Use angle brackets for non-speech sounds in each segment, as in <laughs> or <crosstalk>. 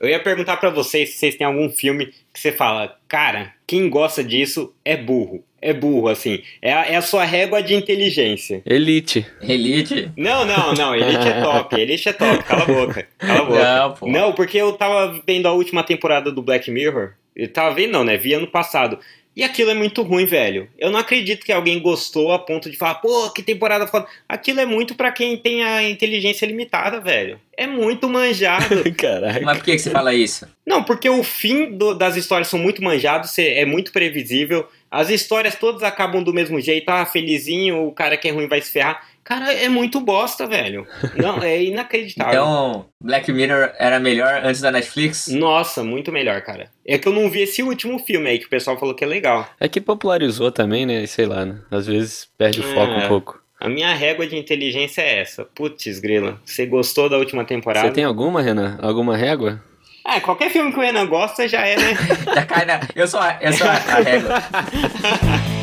Eu ia perguntar para vocês se vocês têm algum filme que você fala, cara, quem gosta disso é burro. É burro, assim. É a, é a sua régua de inteligência. Elite. Elite? Não, não, não. Elite é top. <laughs> Elite é top. Cala a boca. Cala a boca. Não, pô. Não, porque eu tava vendo a última temporada do Black Mirror. Eu tava vendo, não, né? Vi ano passado. E aquilo é muito ruim, velho. Eu não acredito que alguém gostou a ponto de falar, pô, que temporada foda. Aquilo é muito pra quem tem a inteligência limitada, velho. É muito manjado. <laughs> Caraca. Mas por que, que você fala isso? não, porque o fim do- das histórias são muito manjados, é muito previsível. As histórias todas acabam do mesmo jeito. Ah, felizinho, o cara que é ruim vai se ferrar. Cara, é muito bosta, velho. Não, é inacreditável. <laughs> Então, Black Mirror era melhor antes da Netflix? Nossa, muito melhor, cara. É que eu não vi esse último filme aí que o pessoal falou que é legal. É que popularizou também, né? Sei lá, né? Às vezes perde o foco É. um pouco. A minha régua de inteligência é essa. Putz, grila. Você gostou da última temporada? Você tem alguma, Renan? Alguma régua? Ah, qualquer filme que o Renan gosta já é, né? <laughs> Já cai na... Eu sou a, eu sou a, a régua. <laughs>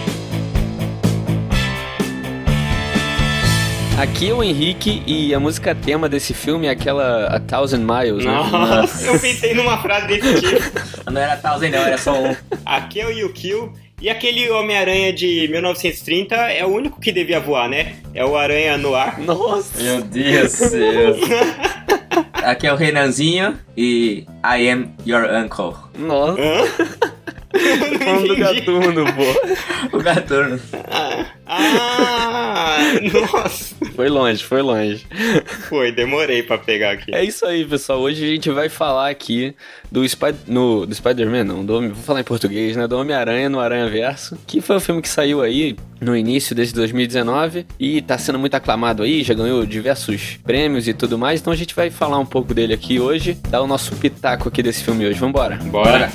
Aqui é o Henrique e a música tema desse filme é aquela A Thousand Miles, né? Nossa, eu pensei numa frase desse tipo. <laughs> Não era Thousand, não, era só um. Aqui é o Yukio. E aquele Homem-Aranha de 1930 é o único que devia voar, né? É o Aranha no ar. Nossa! Meu Deus do céu. <laughs> Aqui é o Renanzinho e I am your uncle. Nossa! Hã? <laughs> <laughs> Falando do gatuno, pô. O Gatuno. Ah, ah, nossa. Foi longe, foi longe. Foi, demorei pra pegar aqui. É isso aí, pessoal. Hoje a gente vai falar aqui do, Spy... no, do Spider-Man, não. Do... Vou falar em português, né? Do Homem-Aranha no Aranha Verso. Que foi o filme que saiu aí no início desse 2019 e tá sendo muito aclamado aí, já ganhou diversos prêmios e tudo mais. Então a gente vai falar um pouco dele aqui hoje, dar o nosso pitaco aqui desse filme hoje. Vambora. Bora.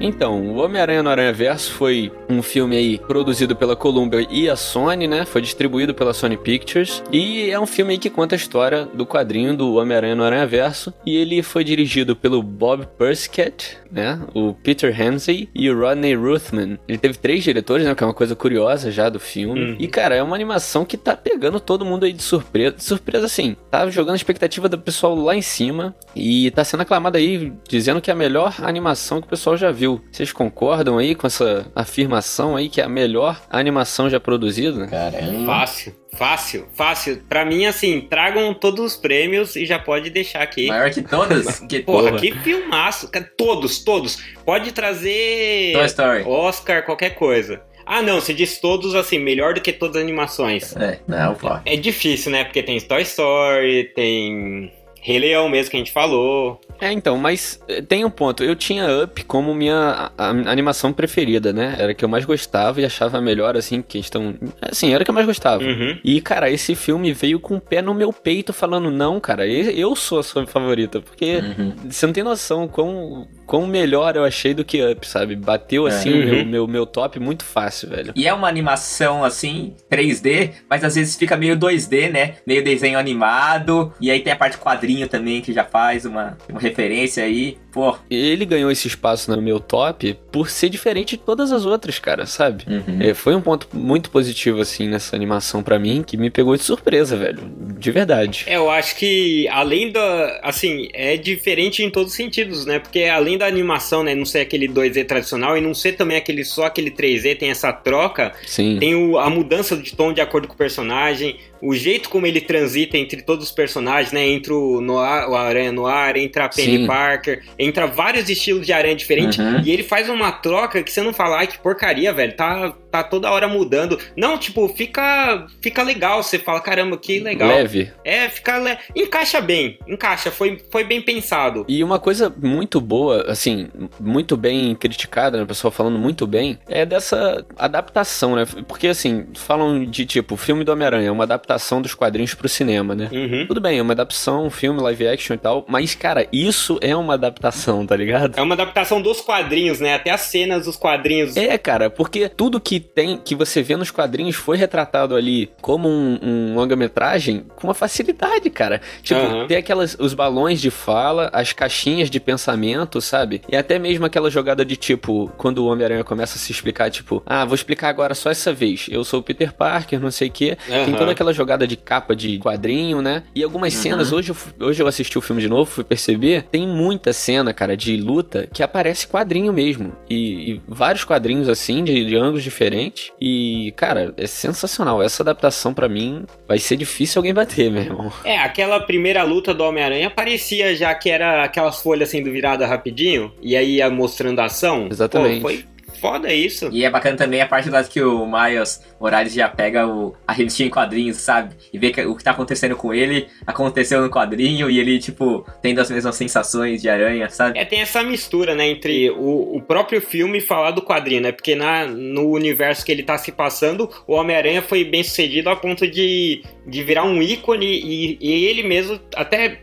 Então, o Homem-Aranha no Aranha Verso foi um filme aí produzido pela Columbia e a Sony, né? Foi distribuído pela Sony Pictures e é um filme aí que conta a história do quadrinho do Homem-Aranha no Aranha Verso e ele foi dirigido pelo Bob Perskett, né? O Peter Ramsey e o Rodney Ruthman. Ele teve três diretores, né? Que é uma coisa curiosa já do filme. Uhum. E cara, é uma animação que tá pegando todo mundo aí de surpresa. De surpresa assim, tá jogando a expectativa do pessoal lá em cima e tá sendo aclamada aí dizendo que é a melhor animação que o pessoal já viu. Vocês concordam aí com essa afirmação aí que é a melhor animação já produzida? Caramba. Fácil, fácil, fácil. Pra mim, assim, tragam todos os prêmios e já pode deixar aqui. Maior que todas? <laughs> Que Porra, Porra. que filmaço. Todos, todos. Pode trazer Toy Story. Oscar, qualquer coisa. Ah, não, você diz todos assim, melhor do que todas as animações. É, não, pô. É difícil, né? Porque tem Toy Story, tem Rei Leão mesmo que a gente falou. É, então, mas eh, tem um ponto. Eu tinha Up como minha a- a- animação preferida, né? Era a que eu mais gostava e achava melhor, assim, questão. Assim, era a que eu mais gostava. Uhum. E, cara, esse filme veio com o pé no meu peito falando, não, cara, eu sou a sua favorita. Porque Uhum. você não tem noção quão, quão melhor eu achei do que Up, sabe? Bateu, assim, Uhum. o meu, meu, meu top muito fácil, velho. E é uma animação assim, 3D, mas às vezes fica meio 2D, né? Meio desenho animado. E aí tem a parte quadrinho também, que já faz uma, uma referência aí. Pô. Ele ganhou esse espaço no meu top por ser diferente de todas as outras, cara, sabe? Uhum. É, foi um ponto muito positivo, assim, nessa animação pra mim, que me pegou de surpresa, velho. De verdade. É, eu acho que além da. Assim, é diferente em todos os sentidos, né? Porque além da animação, né? Não ser aquele 2D tradicional e não ser também aquele só aquele 3D, tem essa troca. Sim. Tem o- a mudança de tom de acordo com o personagem, o jeito como ele transita entre todos os personagens, né? Entre o, Noir, o Aranha Noir, entra a Penny Sim. Parker, entra vários estilos de aranha diferentes. Uhum. E ele faz uma troca que você não fala, ai que porcaria, velho. Tá, tá toda hora mudando. Não, tipo, fica, fica legal. Você fala, caramba, que legal. Leve. É, fica. Le... Encaixa bem, encaixa, foi, foi bem pensado. E uma coisa muito boa, assim, muito bem criticada, né? O pessoal falando muito bem, é dessa adaptação, né? Porque, assim, falam de tipo, o filme do Homem-Aranha é uma adaptação dos quadrinhos pro cinema, né? Uhum. Tudo bem, é uma adaptação, um filme live action e tal, mas, cara, isso é uma adaptação, tá ligado? É uma adaptação dos quadrinhos, né? Até as cenas dos quadrinhos. É, cara, porque tudo que tem, que você vê nos quadrinhos, foi retratado ali como um, um longa-metragem com uma facilidade, cara. Tipo, uhum. tem aquelas, os balões de fala, as caixinhas de pensamento, sabe? E até mesmo aquela jogada de tipo, quando o Homem-Aranha começa a se explicar, tipo, ah, vou explicar agora só essa vez. Eu sou o Peter Parker, não sei o quê. Uhum. Tem toda aquela jogada de capa de quadrinho, né? E algumas uhum. cenas, hoje eu, hoje eu assisti o filme de novo, fui perceber, tem muita cena, cara, de luta que aparece quadrinho mesmo. E, e vários quadrinhos assim, de, de ângulos diferentes. E, cara, é sensacional. Essa adaptação para mim vai ser difícil alguém bater, meu irmão. É, aquela primeira luta do Homem-Aranha parecia já que era aquelas folhas sendo viradas rapidinho, e aí ia mostrando a ação. Exatamente. Pô, foi foda isso. E é bacana também a parte lá que o Miles Morales já pega o, a revistinha em quadrinhos, sabe? E vê que o que tá acontecendo com ele aconteceu no quadrinho e ele, tipo, tendo as mesmas sensações de aranha, sabe? É, tem essa mistura, né, entre o, o próprio filme e falar do quadrinho, né? Porque na, no universo que ele tá se passando, o Homem-Aranha foi bem sucedido a ponto de, de virar um ícone e, e ele mesmo até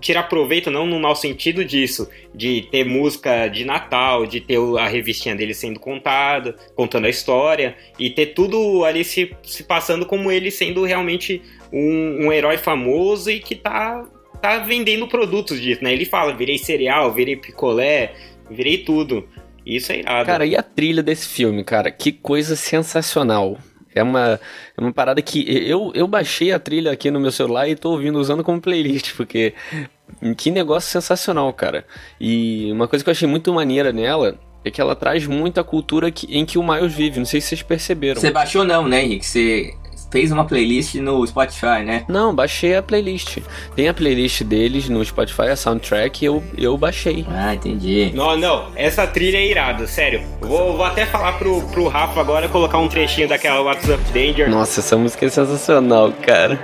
tirar proveito não no mau sentido disso, de ter música de Natal, de ter a revistinha dele sendo contada, contando a história, e ter tudo ali se, se passando como ele sendo realmente um, um herói famoso e que tá, tá vendendo produtos disso, né? Ele fala, virei cereal, virei picolé, virei tudo. Isso é irado. Cara, e a trilha desse filme, cara? Que coisa sensacional. É uma, é uma parada que eu, eu baixei a trilha aqui no meu celular e tô ouvindo, usando como playlist, porque que negócio sensacional, cara. E uma coisa que eu achei muito maneira nela é que ela traz muito a cultura que, em que o Miles vive. Não sei se vocês perceberam. Você baixou não, né, Henrique? Você fez uma playlist no Spotify, né? Não, baixei a playlist. Tem a playlist deles no Spotify, a soundtrack, eu, eu baixei. Ah, entendi. Não, não, essa trilha é irada, sério. Vou, vou até falar pro, pro Rafa agora colocar um trechinho daquela What's Up Danger. Nossa, essa música é sensacional, cara.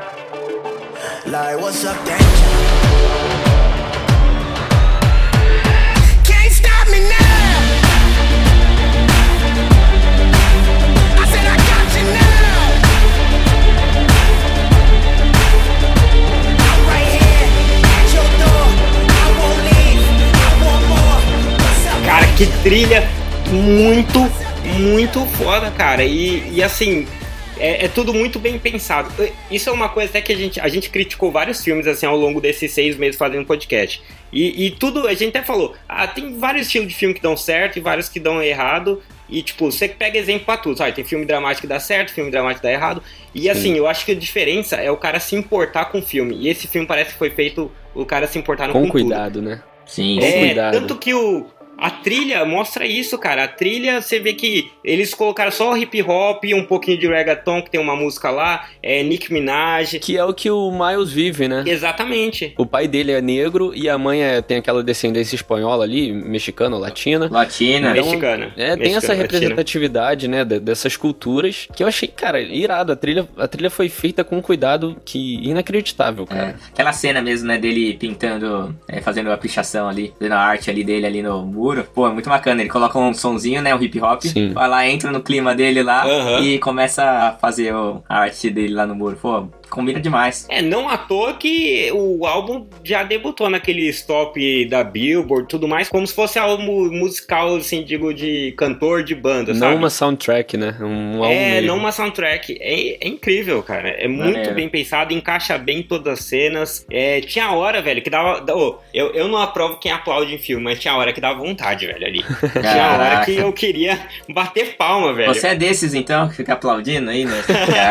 Like, what's up, danger? Que trilha muito, muito foda, cara. E, e assim, é, é, tudo muito bem pensado. Isso é uma coisa até que a gente, a gente criticou vários filmes assim ao longo desses seis meses fazendo podcast. E, e tudo, a gente até falou, ah, tem vários estilos de filme que dão certo e vários que dão errado. E, tipo, você pega exemplo pra tudo, sabe? Tem filme dramático que dá certo, filme dramático que dá errado. E, assim, Sim. eu acho que a diferença é o cara se importar com o filme. E esse filme parece que foi feito o cara se importar no com, com cuidado, tudo. né? Sim, é, com cuidado. Tanto que o, a trilha mostra isso, cara. A trilha, você vê que eles colocaram só hip hop, um pouquinho de reggaeton, que tem uma música lá, é Nick Minaj. Que é o que o Miles vive, né? Exatamente. O pai dele é negro e a mãe é, tem aquela descendência espanhola ali, mexicana, latina. Latina. Então, mexicana. É, tem mexicana, essa representatividade, latina. né, dessas culturas, que eu achei, cara, irado. A trilha, a trilha foi feita com um cuidado que inacreditável, cara. É, aquela cena mesmo, né, dele pintando, é, fazendo a pichação ali, fazendo a arte ali dele ali no muro. Pô, é muito bacana. Ele coloca um sonzinho, né? Um hip hop. Sim. Vai lá, entra no clima dele lá uhum. e começa a fazer a arte dele lá no muro. Pô, combina demais. É, não à toa que o álbum já debutou naquele stop da Billboard tudo mais, como se fosse álbum musical, assim, digo, de cantor de banda, não sabe? Não uma soundtrack, né? Um álbum é, mesmo. não uma soundtrack. É, é incrível, cara. É muito bem pensado, encaixa bem todas as cenas. É, tinha hora, velho, que dava... Oh, eu, eu não aprovo quem aplaude em filme, mas tinha hora que dava vontade, velho, ali. tinha hora que eu queria bater palma, velho. Você é desses, então, que fica aplaudindo aí, né?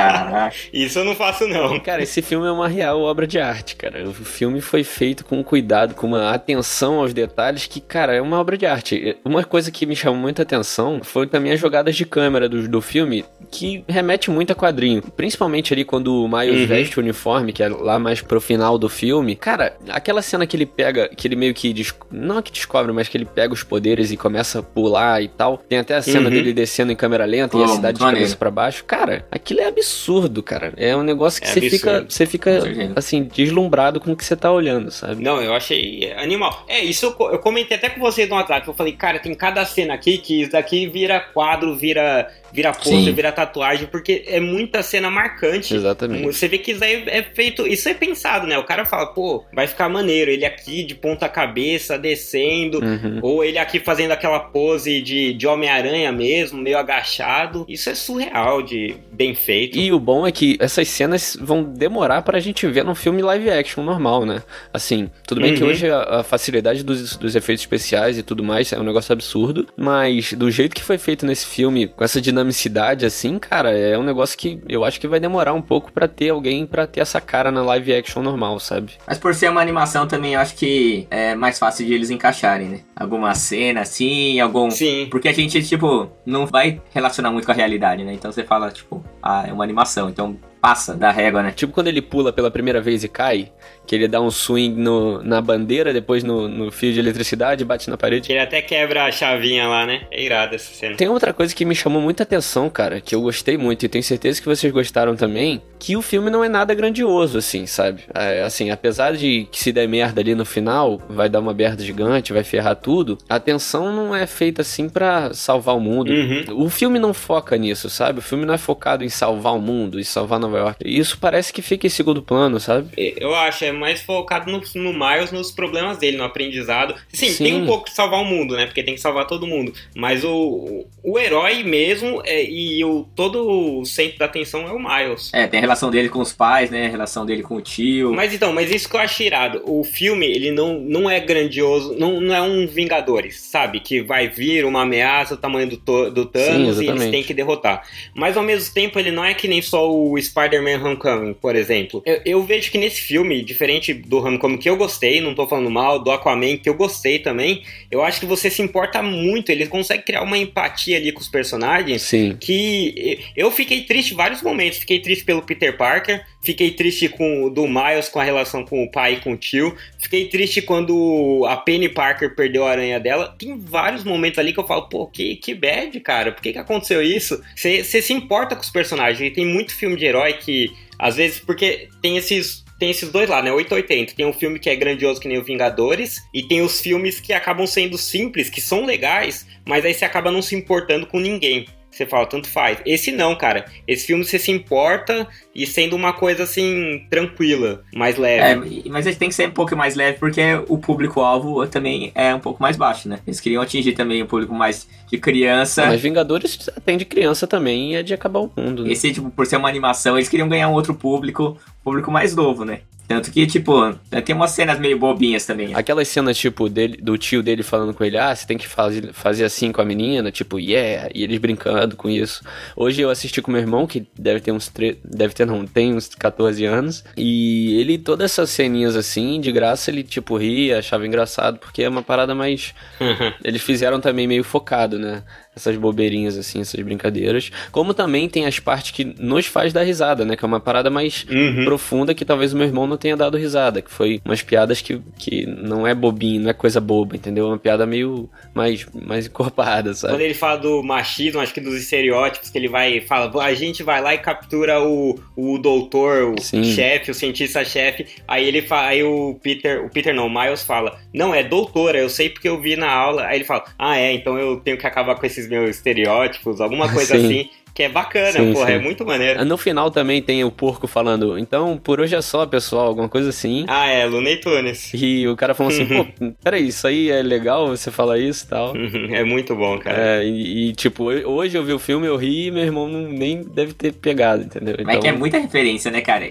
<laughs> Isso eu não faço, não. Cara, esse filme é uma real obra de arte, cara. O filme foi feito com cuidado, com uma atenção aos detalhes que, cara, é uma obra de arte. Uma coisa que me chamou muita atenção foi também as jogadas de câmera do, do filme, que remete muito a quadrinho. Principalmente ali quando o Miles uhum. veste o uniforme, que é lá mais pro final do filme. Cara, aquela cena que ele pega, que ele meio que. Não é que descobre, mas que ele pega os poderes e começa a pular e tal. Tem até a cena uhum. dele descendo em câmera lenta oh, e a cidade de cabeça pra baixo. Cara, aquilo é absurdo, cara. É um negócio que é você fica, você fica assim, deslumbrado com o que você tá olhando, sabe? Não, eu achei animal. É, isso eu, eu comentei até com vocês no WhatsApp. Eu falei, cara, tem cada cena aqui que isso daqui vira quadro, vira vira pose, vira tatuagem, porque é muita cena marcante. Exatamente. Você vê que isso aí é feito, isso é pensado, né? O cara fala, pô, vai ficar maneiro, ele aqui de ponta cabeça, descendo, uhum. ou ele aqui fazendo aquela pose de, de Homem-Aranha mesmo, meio agachado. Isso é surreal de bem feito. E o bom é que essas cenas vão demorar pra gente ver num filme live action normal, né? Assim, tudo bem uhum. que hoje a, a facilidade dos, dos efeitos especiais e tudo mais é um negócio absurdo, mas do jeito que foi feito nesse filme, com essa dinâmica dinamicidade assim, cara, é um negócio que eu acho que vai demorar um pouco para ter alguém para ter essa cara na live action normal, sabe? Mas por ser uma animação também, eu acho que é mais fácil de eles encaixarem, né? Alguma cena assim, algum. Sim. Porque a gente, tipo, não vai relacionar muito com a realidade, né? Então você fala, tipo, ah, é uma animação, então passa da régua, né? Tipo quando ele pula pela primeira vez e cai, que ele dá um swing no, na bandeira, depois no, no fio de eletricidade, bate na parede. Ele até quebra a chavinha lá, né? É irado essa cena. Tem outra coisa que me chamou muita atenção, cara, que eu gostei muito e tenho certeza que vocês gostaram também, que o filme não é nada grandioso, assim, sabe? É, assim, apesar de que se der merda ali no final, vai dar uma merda gigante, vai ferrar tudo, a atenção não é feita assim para salvar o mundo. Uhum. O filme não foca nisso, sabe? O filme não é focado em salvar o mundo e salvar Nova York. Isso parece que fica em segundo plano, sabe? Eu acho, é mais focado no, no Miles, nos problemas dele, no aprendizado. Sim, Sim, tem um pouco de salvar o mundo, né? Porque tem que salvar todo mundo. Mas o, o herói mesmo é, e o, todo o centro da atenção é o Miles. É, tem a relação dele com os pais, né? A relação dele com o tio. Mas então, mas isso que eu acho irado. O filme, ele não, não é grandioso, não, não é um Vingadores, sabe? Que vai vir uma ameaça do tamanho do, do Thanos Sim, e eles têm que derrotar. Mas ao mesmo tempo, ele não é que nem só o Spider-Man Homecoming, por exemplo. Eu, eu vejo que nesse filme, diferente do Homecoming que eu gostei, não tô falando mal, do Aquaman que eu gostei também, eu acho que você se importa muito, ele consegue criar uma empatia ali com os personagens Sim. que eu fiquei triste em vários momentos, fiquei triste pelo Peter Parker, fiquei triste com do Miles com a relação com o pai e com o tio, fiquei triste quando a Penny Parker perdeu a aranha dela. Tem vários momentos ali que eu falo, pô, que, que bad, cara, por que, que aconteceu isso? Você se importa com os personagens, e tem muito filme de herói que às vezes, porque tem esses tem esses dois lá, né? 880. Tem um filme que é grandioso que nem o Vingadores, e tem os filmes que acabam sendo simples, que são legais, mas aí você acaba não se importando com ninguém. Você fala, tanto faz. Esse não, cara. Esse filme você se importa e sendo uma coisa assim, tranquila, mais leve. É, mas ele tem que ser um pouco mais leve porque o público-alvo também é um pouco mais baixo, né? Eles queriam atingir também o público mais de criança. Mas Vingadores atende criança também e é de acabar o mundo. Né? Esse, tipo, por ser uma animação, eles queriam ganhar um outro público, público mais novo, né? Tanto que, tipo, tem umas cenas meio bobinhas também. Aquelas cenas, tipo, dele, do tio dele falando com ele, ah, você tem que fazer, fazer assim com a menina, tipo, yeah, e eles brincando com isso. Hoje eu assisti com meu irmão, que deve ter uns, tre... deve ter não, tem uns 14 anos, e ele, todas essas ceninhas assim, de graça, ele, tipo, ria, achava engraçado, porque é uma parada mais... <laughs> eles fizeram também meio focado, né? Essas bobeirinhas, assim, essas brincadeiras. Como também tem as partes que nos faz dar risada, né? Que é uma parada mais uhum. profunda que talvez o meu irmão não tenha dado risada. Que foi umas piadas que, que não é bobinho, não é coisa boba, entendeu? É uma piada meio mais, mais encorpada, sabe? Quando ele fala do machismo, acho que dos estereótipos, que ele vai fala, a gente vai lá e captura o, o doutor, o Sim. chefe, o cientista-chefe. Aí ele fala, aí o Peter, o Peter não, o Miles fala, não, é doutora, eu sei porque eu vi na aula. Aí ele fala, ah, é, então eu tenho que acabar com esses esses meus estereótipos, alguma coisa sim. assim. Que é bacana, sim, porra, sim. é muito maneiro. No final também tem o porco falando, então por hoje é só, pessoal, alguma coisa assim. Ah, é, Looney Tunes. E o cara falou assim, pô, <laughs> peraí, isso aí é legal você falar isso e tal. é muito bom, cara. É, e, e, tipo, hoje eu vi o filme, eu ri e meu irmão não, nem deve ter pegado, entendeu? Então... Mas é que é então muita referência, né, cara?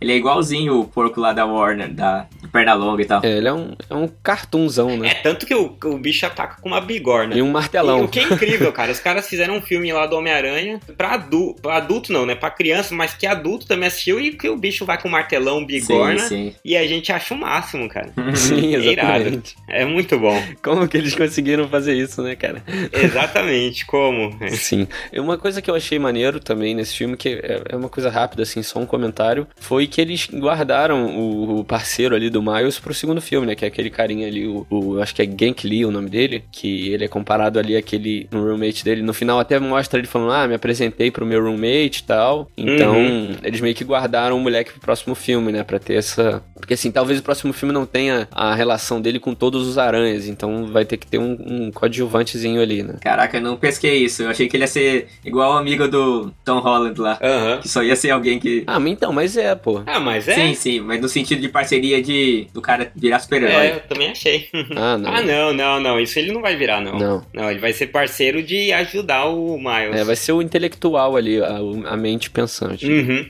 Ele é igualzinho o porco lá da Warner, da perna longa e tal. É, ele é um, é um cartunzão, né? É, tanto que o, o bicho ataca com uma bigorna. E um martelão. E, o que é incrível, cara. Os caras fizeram um filme lá do Homem-Aranha pra, adu pra adulto, não, né? Pra criança, mas que adulto também assistiu e que o bicho vai com martelão, bigorna. Sim, sim. E a gente acha o máximo, cara. <laughs> Sim, é exatamente. É, é muito bom. Como que eles conseguiram fazer isso, né, cara? Exatamente, como? Sim. Uma coisa que eu achei maneiro também nesse filme, que é, é uma coisa rápida, assim, só um comentário, foi que eles guardaram o, o parceiro ali do Miles pro segundo filme, né? Que é aquele carinha ali, o, o acho que é Genk Lee o nome dele, que ele é comparado ali àquele no roommate dele. No final até mostra ele falando, ah, me apresentei pro meu roommate e tal. Então, uhum. eles meio que guardaram o moleque pro próximo filme, né? Pra ter essa... Porque assim, talvez o próximo filme não tenha a relação dele com todos os aranhas, então vai ter que ter um, um coadjuvantezinho ali, né? Caraca, eu não pesquei isso. Eu achei que ele ia ser igual o amigo do Tom Holland lá. Uhum. Que só ia ser alguém que... Ah, então, mas é, pô. Ah, mas é? Sim, sim, mas no sentido de parceria de do cara virar super-herói. É, eu também achei. Ah, não. ah, não, não, não. Isso ele não vai virar, não. Não. Não, ele vai ser parceiro de ajudar o Miles. É, vai ser o intelectual ali, a, a mente pensante. Uhum.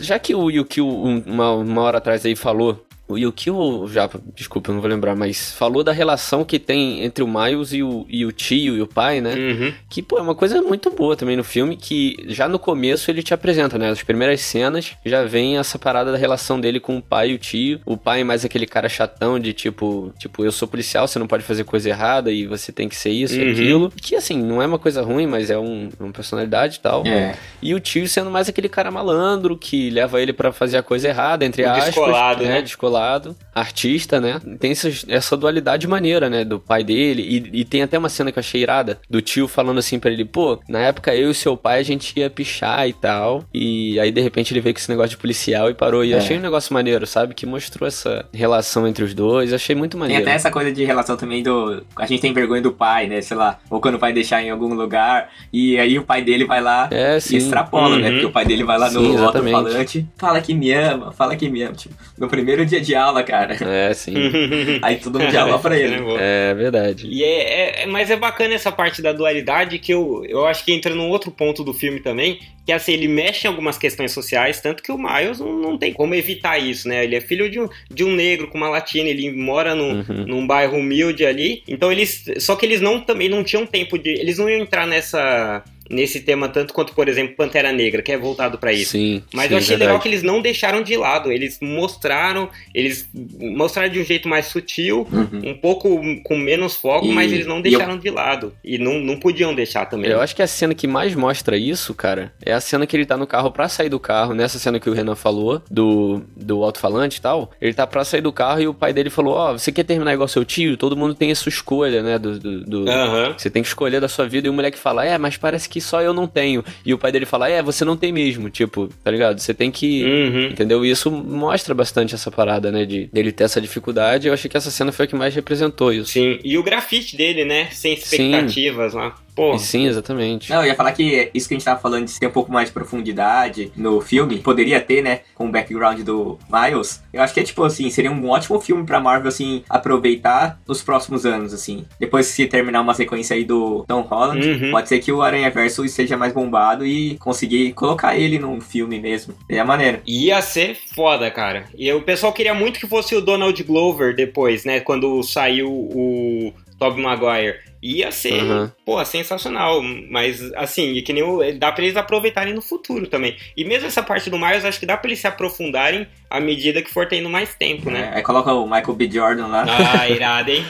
Já que o Yukio, uma, uma hora atrás aí, falou o Yukio já, desculpa, eu não vou lembrar, mas falou da relação que tem entre o Miles e o, e o tio e o pai, né? Uhum. Que, pô, é uma coisa muito boa também no filme, que já no começo ele te apresenta, né? As primeiras cenas já vem essa parada da relação dele com o pai e o tio. O pai mais aquele cara chatão de tipo, tipo, eu sou policial, você não pode fazer coisa errada e você tem que ser isso uhum. e aquilo. Que, assim, não é uma coisa ruim, mas é um, uma personalidade e tal. É. E o tio sendo mais aquele cara malandro que leva ele para fazer a coisa errada, entre aspas. Descolado, né? né? Descolado lado, artista, né? Tem essa, essa dualidade maneira, né? Do pai dele. E, e, tem até uma cena que eu achei irada, do tio falando assim para ele, pô, na época eu e seu pai a gente ia pichar e tal. E aí de repente ele veio com esse negócio de policial e parou. E é. achei um negócio maneiro, sabe? Que mostrou essa relação entre os dois. Achei muito maneiro. Tem até essa coisa de relação também do. A gente tem vergonha do pai, né? Sei lá. Ou quando o pai deixar em algum lugar. E aí o pai dele vai lá é, e extrapola, né? uhum. né? Porque o pai dele vai lá no alto-falante. Fala que me ama, fala que me ama. Tipo, no primeiro dia de aula, cara. É, sim. <laughs> Aí todo mundo aula pra ele. É verdade. E é, é, mas é bacana essa parte da dualidade que eu, eu acho que entra num outro ponto do filme também, que assim, ele mexe em algumas questões sociais, tanto que o Miles não, não tem como evitar isso, né? Ele é filho de um, de um negro com uma latina, ele mora no, uhum. num bairro humilde ali. Então eles. Só que eles não também não tinham tempo de. Eles não iam entrar nessa nesse tema tanto quanto, por exemplo, Pantera Negra, que é voltado para isso. Sim, Mas sim, eu achei verdade. legal que eles não deixaram de lado, eles mostraram, eles mostraram de um jeito mais sutil, uhum. um pouco com menos foco, e, mas eles não deixaram eu... de lado. E não, não podiam deixar também. Eu acho que a cena que mais mostra isso, cara, é a cena que ele tá no carro para sair do carro, nessa cena que o Renan falou, do, do alto-falante e tal. Ele tá pra sair do carro e o pai dele falou: Ó, oh, você quer terminar igual seu tio? Todo mundo tem a sua escolha, né? Do, do, do... Uhum. Você tem que escolher da sua vida. E o moleque fala: É, mas parece que que só eu não tenho. E o pai dele fala, é, você não tem mesmo, tipo, tá ligado? Você tem que. Uhum. Entendeu? E isso mostra bastante essa parada, né? De dele ter essa dificuldade. Eu achei que essa cena foi a que mais representou isso. Sim, e o grafite dele, né? Sem expectativas Sim. lá. Pô. Sim, exatamente. Não, eu ia falar que isso que a gente tava falando de ter um pouco mais de profundidade no filme, poderia ter, né? Com o background do Miles. Eu acho que é tipo assim, seria um ótimo filme pra Marvel, assim, aproveitar nos próximos anos, assim. Depois que terminar uma sequência aí do Tom Holland, uhum. pode ser que o Aranha Verso seja mais bombado e conseguir colocar ele num filme mesmo. É a maneira. Ia ser foda, cara. E o pessoal queria muito que fosse o Donald Glover depois, né? Quando saiu o Tobey Maguire. Ia ser, uhum. pô, sensacional. Mas, assim, que nem o, dá pra eles aproveitarem no futuro também. E mesmo essa parte do Miles, acho que dá pra eles se aprofundarem à medida que for tendo mais tempo, né? É, aí coloca o Michael B. Jordan lá. Ah, irado, hein?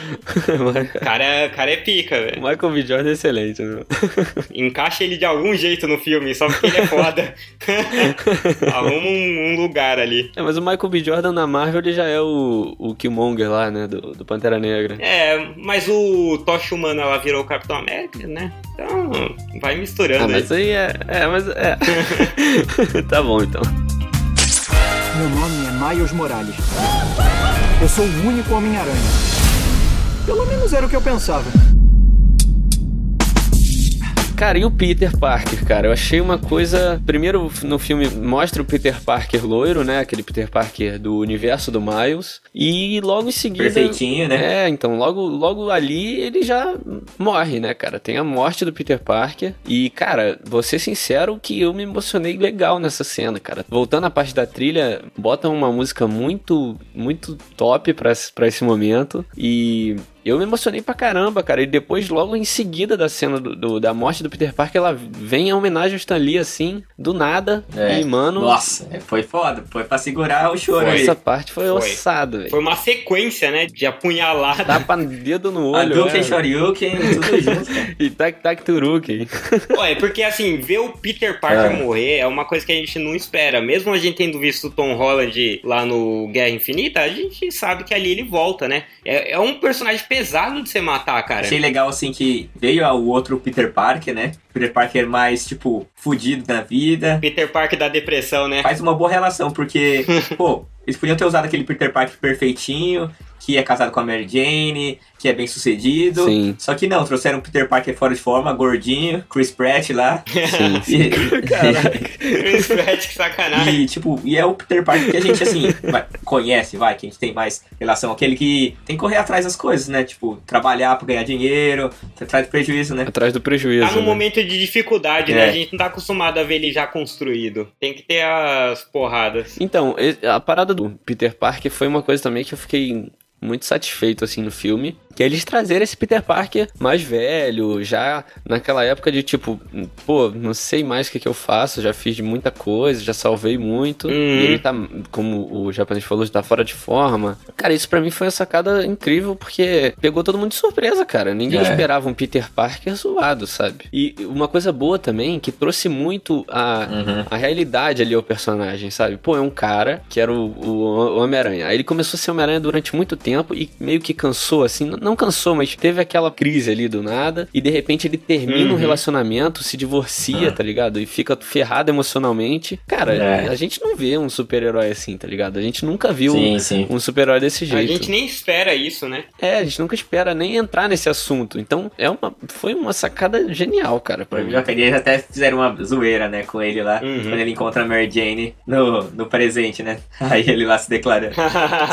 <laughs> cara, cara é pica, velho. Michael B. Jordan é excelente, né? <laughs> Encaixa ele de algum jeito no filme, só porque ele é foda. <laughs> Arruma um, um, lugar ali. É, mas o Michael B. Jordan na Marvel ele já é o, o Killmonger lá, né? Do, do Pantera Negra. É, mas o Tocha Humana ela virou o Capitão América, né? Então, vai misturando. Ah, mas aí é. É, mas é. <laughs> tá bom então. Meu nome é Miles Morales. Eu sou o único Homem-Aranha. Pelo menos era o que eu pensava. Cara, e o Peter Parker, cara? Eu achei uma coisa. Primeiro, no filme mostra o Peter Parker loiro, né? Aquele Peter Parker do universo do Miles. E logo em seguida. Perfeitinho, né? É, então logo, logo ali ele já morre, né, cara? Tem a morte do Peter Parker. E, cara, vou ser sincero que eu me emocionei legal nessa cena, cara. Voltando à parte da trilha, bota uma música muito, muito top pra, pra esse momento. E eu me emocionei pra caramba, cara. E depois, logo em seguida da cena do, do da morte do Peter Parker, ela vem a homenagem ao Stan Lee, assim, do nada. É. E, mano. Nossa, é, foi foda. Foi pra segurar o choro foi, aí. Essa parte foi, foi. ossada, velho. Foi uma sequência, né? De apunhalada. Tapa dedo no olho. Hadouken, é. Shoryuken, tudo junto. <laughs> e tac tac turuken. <laughs> Ué, porque assim, ver o Peter Parker é. morrer é uma coisa que a gente não espera. Mesmo a gente tendo visto o Tom Holland lá no Guerra Infinita, a gente sabe que ali ele volta, né? É, é um personagem pesado de você matar, cara. Achei legal, assim, que veio o outro Peter Parker, né? Peter Parker mais, tipo, fudido da vida. Peter Parker da depressão, né? Faz uma boa relação, porque, <laughs> pô, eles podiam ter usado aquele Peter Parker perfeitinho, que é casado com a Mary Jane, que é bem sucedido. Sim. Só que não, trouxeram o Peter Parker fora de forma, gordinho, Chris Pratt lá. Sim, sim. <laughs> E... Caraca, Chris Pratt, que sacanagem. E, tipo, e é o Peter Parker que a gente, assim, vai, conhece, vai, que a gente tem mais relação. Aquele que tem que correr atrás das coisas, né? Tipo, trabalhar pra ganhar dinheiro, atrás do prejuízo, né? Atrás do prejuízo. Tá num né? momento de dificuldade, né? é. né? A gente não tá acostumado a ver ele já construído. Tem que ter as porradas. Então, a parada do Peter Parker foi uma coisa também que eu fiquei muito satisfeito assim no filme, que é eles trazerem esse Peter Parker mais velho, já naquela época de tipo, pô, não sei mais o que, que eu faço, já fiz muita coisa, já salvei muito, uhum. e ele tá, como o japonês falou, tá fora de forma. Cara, isso para mim foi uma sacada incrível, porque pegou todo mundo de surpresa, cara. Ninguém é. esperava um Peter Parker zoado, sabe? E uma coisa boa também, que trouxe muito a, uhum. a realidade ali ao personagem, sabe? Pô, é um cara que era o, o, o Homem-Aranha. Aí ele começou a ser Homem-Aranha durante muito tempo tempo e meio que cansou, assim, não cansou, mas teve aquela crise ali do nada e de repente ele termina uhum. um relacionamento, se divorcia, uhum. tá ligado? E fica ferrado emocionalmente. Cara, é. a gente não vê um super-herói assim, tá ligado? A gente nunca viu sim, um, sim. um super-herói desse jeito. A gente nem espera isso, né? É, a gente nunca espera nem entrar nesse assunto. Então, é uma, foi uma sacada genial, cara. Pra mim. Eles até fizeram uma zoeira, né, com ele lá, uhum. quando ele encontra a Mary Jane no, no presente, né? <laughs> Aí ele lá se declarando.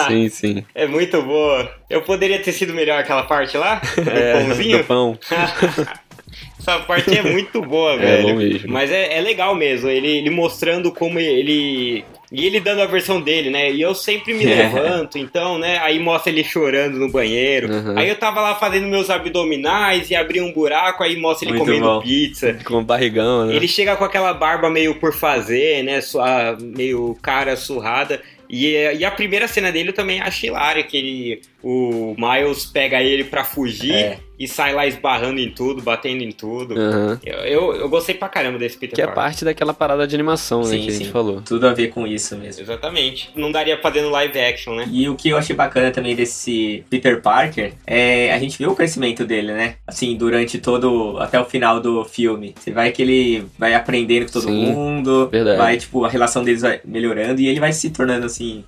sim, sim. <laughs> É muito boa. Eu poderia ter sido melhor aquela parte lá? <laughs> Do é, pãozinho? Do pão. <laughs> Essa parte é muito boa, é velho. É bom mesmo. Mas é, é legal mesmo. Ele, ele mostrando como ele e ele dando a versão dele, né? E eu sempre me <laughs> é. levanto, então, né? Aí mostra ele chorando no banheiro. Uhum. Aí eu tava lá fazendo meus abdominais e abri um buraco, aí mostra ele Muito comendo bom. pizza. Com barrigão, né? Ele chega com aquela barba meio por fazer, né? Sua, meio cara surrada. E, e, a primeira cena dele eu também acho hilária, que ele, o Miles pega ele pra fugir. É e sai lá esbarrando em tudo, batendo em tudo. Uhum. Eu, eu, eu, gostei pra caramba desse Peter Que é parte daquela parada de animação, né, sim, que sim. a gente falou. Tudo a ver com isso mesmo. Exatamente. Não daria pra fazer no live action, né? E o que eu achei bacana também desse Peter Parker é a gente vê o crescimento dele, né? Assim, durante todo, até o final do filme. Você vai que ele vai aprendendo com todo sim, mundo, verdade. vai, tipo, a relação deles vai melhorando e ele vai se tornando, assim,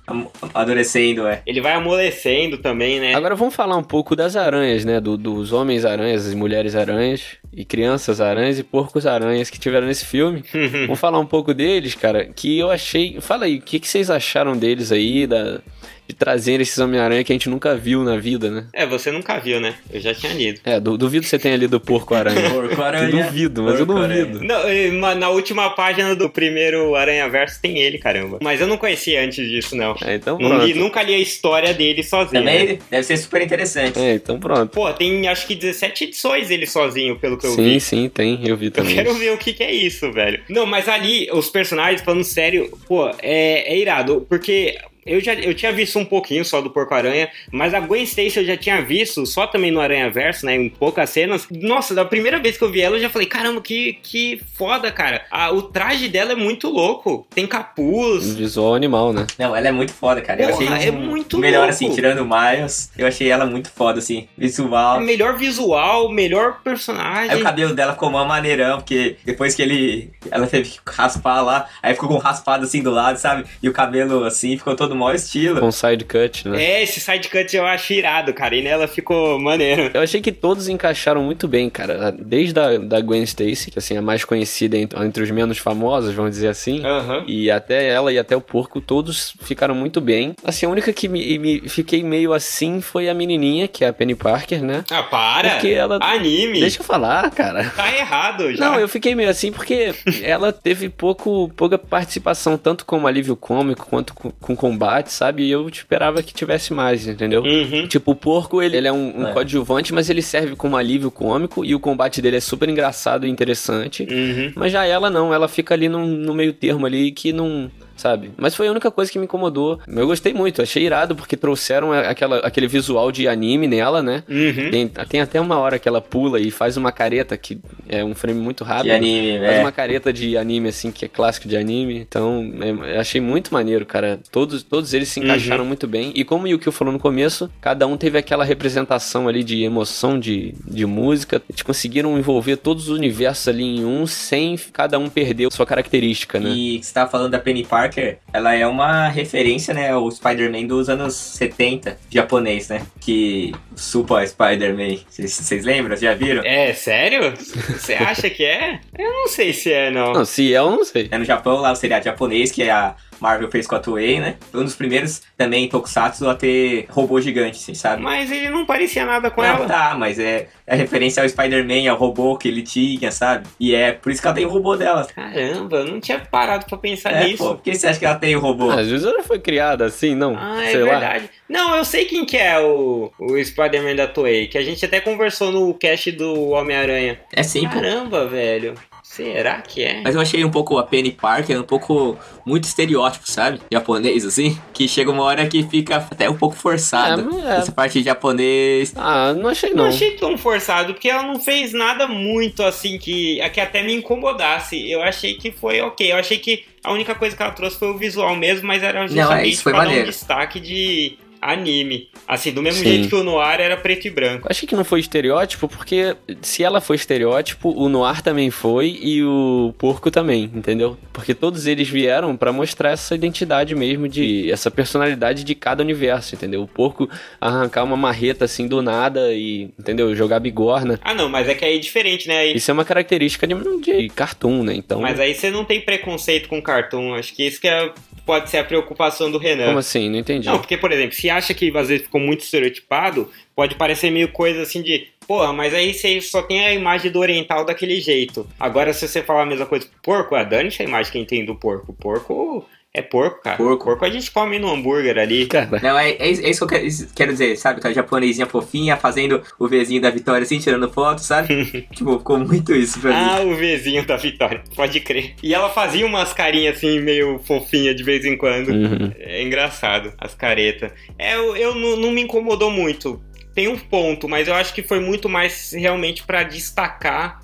amadurecendo, é. Ele vai amolecendo também, né? Agora vamos falar um pouco das aranhas, né? Do, dos homens-aranhas, as mulheres-aranhas, e crianças-aranhas e porcos-aranhas que tiveram nesse filme. <laughs> Vamos falar um pouco deles, cara, que eu achei... Fala aí, o que, que vocês acharam deles aí, da de trazer esses Homem-Aranha que a gente nunca viu na vida, né? É, você nunca viu, né? Eu já tinha lido. É, duvido você tenha lido Porco-Aranha. <laughs> Porco-Aranha. duvido, mas Porco eu duvido. Não, na última página do primeiro Aranha-Verso tem ele, caramba. Mas eu não conhecia antes disso, não. É, então pronto. Li, nunca li a história dele sozinho. Também deve ser super interessante. É, então pronto. Pô, tem acho que 17 edições ele sozinho, pelo que eu sim, vi. Sim, sim, tem. Eu vi também. Eu quero ver o que, que é isso, velho. Não, mas ali, os personagens, falando sério, pô, é, é irado. Porque eu já eu tinha visto um pouquinho só do Porco-Aranha, mas a Gwen Stacy eu já tinha visto só também no Aranha Verso, né? Em poucas cenas. Nossa, da primeira vez que eu vi ela, eu já falei, caramba, que, que foda, cara. Ah, o traje dela é muito louco. Tem capuz. Visual animal, né? Não, ela é muito foda, cara. Porra, eu achei é muito melhor louco. assim, tirando o Miles, eu achei ela muito foda, assim, visual. É melhor visual, melhor personagem. Aí o cabelo dela ficou uma maneirão, porque depois que ele. Ela teve que raspar lá, aí ficou com um raspado assim do lado, sabe? E o cabelo assim, ficou todo maior estilo. Com side cut, né? É, esse side cut eu acho irado, cara. E nela ficou maneiro. Eu achei que todos encaixaram muito bem, cara. Desde a da Gwen Stacy, que assim, é a mais conhecida entre, entre os menos famosos, vamos dizer assim. Uhum. E até ela e até o porco, todos ficaram muito bem. Assim, a única que me, me fiquei meio assim foi a menininha, que é a Penny Parker, né? Ah, para! Porque ela. Anime! Deixa eu falar, cara. Tá errado já. Não, eu fiquei meio assim porque ela teve pouco, pouca participação, tanto como alívio cômico quanto com, com combate combate, sabe? E eu esperava que tivesse mais, entendeu? Uhum. Tipo, o porco, ele, ele é um, um é. coadjuvante, mas ele serve como alívio cômico e o combate dele é super engraçado e interessante. Uhum. Mas já ela não, ela fica ali no, no meio termo ali que não sabe? Mas foi a única coisa que me incomodou. Eu gostei muito, achei irado porque trouxeram aquela, aquele visual de anime nela, né? Uhum. Tem, tem até uma hora que ela pula e faz uma careta que é um frame muito rápido. De anime, Faz é. uma careta de anime, assim, que é clássico de anime. Então, é, achei muito maneiro, cara. Todos, todos eles se encaixaram uhum. muito bem. E como o Yukio falou no começo, cada um teve aquela representação ali de emoção, de, de música. Eles conseguiram envolver todos os universos ali em um, sem cada um perder sua característica, né? E você tava falando da Penny Park Parker, ela é uma referência, né, ao Spider-Man dos anos 70, japonês, né? Que Super Spider-Man. Vocês lembram? Já viram? É, sério? Você acha que é? Eu não sei se é, não. Não, se é, eu não sei. É no Japão, lá o seriado japonês, que é a Marvel fez com a Toei, né? Foi um dos primeiros também Tokusatsu a ter robô gigante, assim, sabe? Mas ele não parecia nada com não, ela. Tá, mas é, é referência ao Spider-Man, ao robô que ele tinha, sabe? E é por isso que ela tem o robô dela. Caramba, eu não tinha parado pra pensar é, nisso. Pô, por que você acha que ela tem o robô? Ah, às vezes ela foi criada assim, não? Ah, é sei é verdade. Lá. Não, eu sei quem que é o, o Spider-Man da Toei, que a gente até conversou no cast do Homem-Aranha. É sim, Caramba, pô. velho. Será que é? Mas eu achei um pouco a Penny Parker um pouco muito estereótipo, sabe? Japonês, assim. Que chega uma hora que fica até um pouco forçado. É, é. Essa parte de japonês. Ah, não achei não. Não achei tão forçado, porque ela não fez nada muito assim que, que até me incomodasse. Eu achei que foi ok. Eu achei que a única coisa que ela trouxe foi o visual mesmo, mas era justamente não, é, isso foi pra maneiro. dar um destaque de anime. Assim, do mesmo Sim. jeito que o Noir era preto e branco. Acho que não foi estereótipo, porque se ela foi estereótipo, o Noir também foi e o Porco também, entendeu? Porque todos eles vieram para mostrar essa identidade mesmo de essa personalidade de cada universo, entendeu? O Porco arrancar uma marreta assim do nada e, entendeu? Jogar bigorna. Ah, não, mas é que aí é diferente, né? Aí... Isso é uma característica de, de cartoon, né? Então. Mas aí você não tem preconceito com cartoon. Acho que isso que é pode ser a preocupação do Renan. Como assim? Não entendi. Não, porque, por exemplo, se acha que às vezes ficou muito estereotipado, pode parecer meio coisa assim de, porra, mas aí você só tem a imagem do oriental daquele jeito. Agora, se você falar a mesma coisa porco, a Dani a imagem que tem do porco. Porco é porco, cara. Porco. porco a gente come no hambúrguer ali. Cara. Não, é, é, é, isso que eu quero, quero dizer, sabe? Aquela japonesinha fofinha fazendo o Vzinho da Vitória assim, tirando foto, sabe? <laughs> tipo, ficou muito isso pra ah, mim. Ah, o Vzinho da Vitória, pode crer. E ela fazia umas carinhas assim, meio fofinha de vez em quando. Uhum. É engraçado, as caretas. É, eu, eu não, não me incomodou muito. Tem um ponto, mas eu acho que foi muito mais realmente para destacar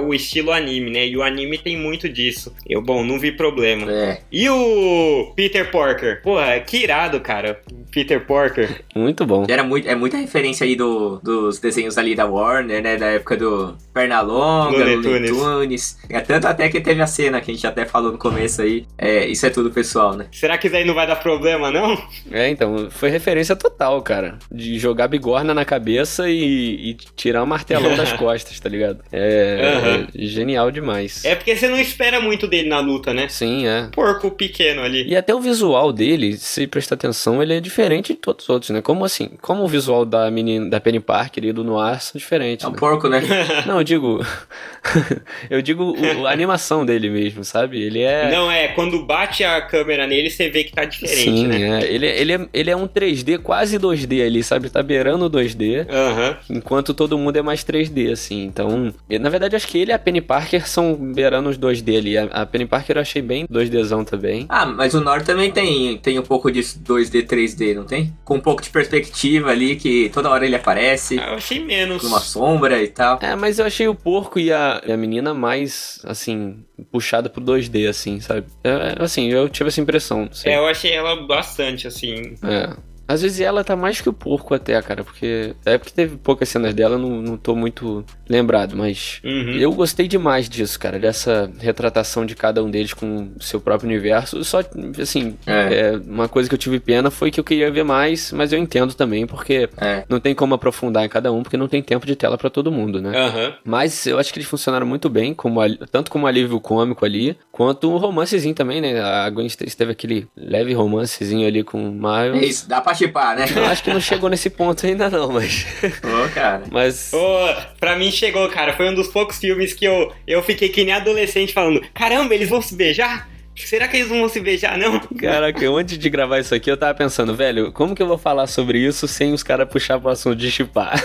o estilo anime, né? E o anime tem muito disso. Eu, bom, não vi problema. É. E o Peter Porker? Porra, que irado, cara. Peter Porker. <laughs> Muito bom. Era muito, é muita referência aí do, dos desenhos ali da Warner, né? Da época do Pernalonga, Looney Tunes. Tunes. É, tanto até que teve a cena que a gente até falou no começo aí. É, isso é tudo pessoal, né? Será que isso aí não vai dar problema, não? É, então, foi referência total, cara. De jogar bigorna na cabeça e, e tirar o um martelão das <laughs> costas, tá ligado? É uhum. genial demais. É porque você não espera muito dele na luta, né? Sim, é. Porco pequeno ali. E até o visual dele, se prestar atenção, ele é diferente de todos os outros, né? Como assim? Como o visual da menina, da Penny Parker e do Noir são diferentes. É um né? porco, né? <laughs> <laughs> não, eu digo. <laughs> eu digo o, a animação dele mesmo, sabe? Ele é. Não, é. Quando bate a câmera nele, você vê que tá diferente, Sim, né? É. Ele, ele, é, ele é um 3D, quase 2D ali, sabe? Tá beirando o 2D. Uhum. Enquanto todo mundo é mais 3D, assim. Então, na verdade, acho que ele e a Penny Parker são beirando os 2D ali. A, Penny Parker eu achei bem 2Dzão também. Ah, mas o Nord também tem, tem um pouco disso 2D, 3D, não tem? Com um pouco de perspectiva ali, que toda hora ele aparece. Ah, eu achei menos. Com uma sombra e tal. É, mas eu achei o porco e a, e a menina mais, assim, puxada pro 2D, assim, sabe? É, assim, eu tive essa impressão. É, eu achei ela bastante, assim. É. Às vezes ela tá mais que o porco até, cara, porque é porque teve poucas cenas dela, não, não tô muito lembrado, mas uhum. eu gostei demais disso, cara, dessa retratação de cada um deles com o seu próprio universo. Só, assim, é. É, uma coisa que eu tive pena foi que eu queria ver mais, mas eu entendo também, porque é. não tem como aprofundar em cada um, porque não tem tempo de tela para todo mundo, né? Uhum. Mas eu acho que eles funcionaram muito bem, como tanto como alívio cômico ali, quanto um romancezinho também, né? A Gwen teve aquele leve romancezinho ali com o Miles. É isso, dá pra chipar, né? Eu acho que não chegou nesse ponto ainda não, mas... Ô, cara. Mas... Ô, pra mim chegou, cara. Foi um dos poucos filmes que eu, eu fiquei que nem adolescente falando, caramba, eles vão se beijar? Será que eles não vão se beijar, não? Caraca, antes de gravar isso aqui, eu tava pensando, velho, como que eu vou falar sobre isso sem os caras puxar pro assunto de chipar?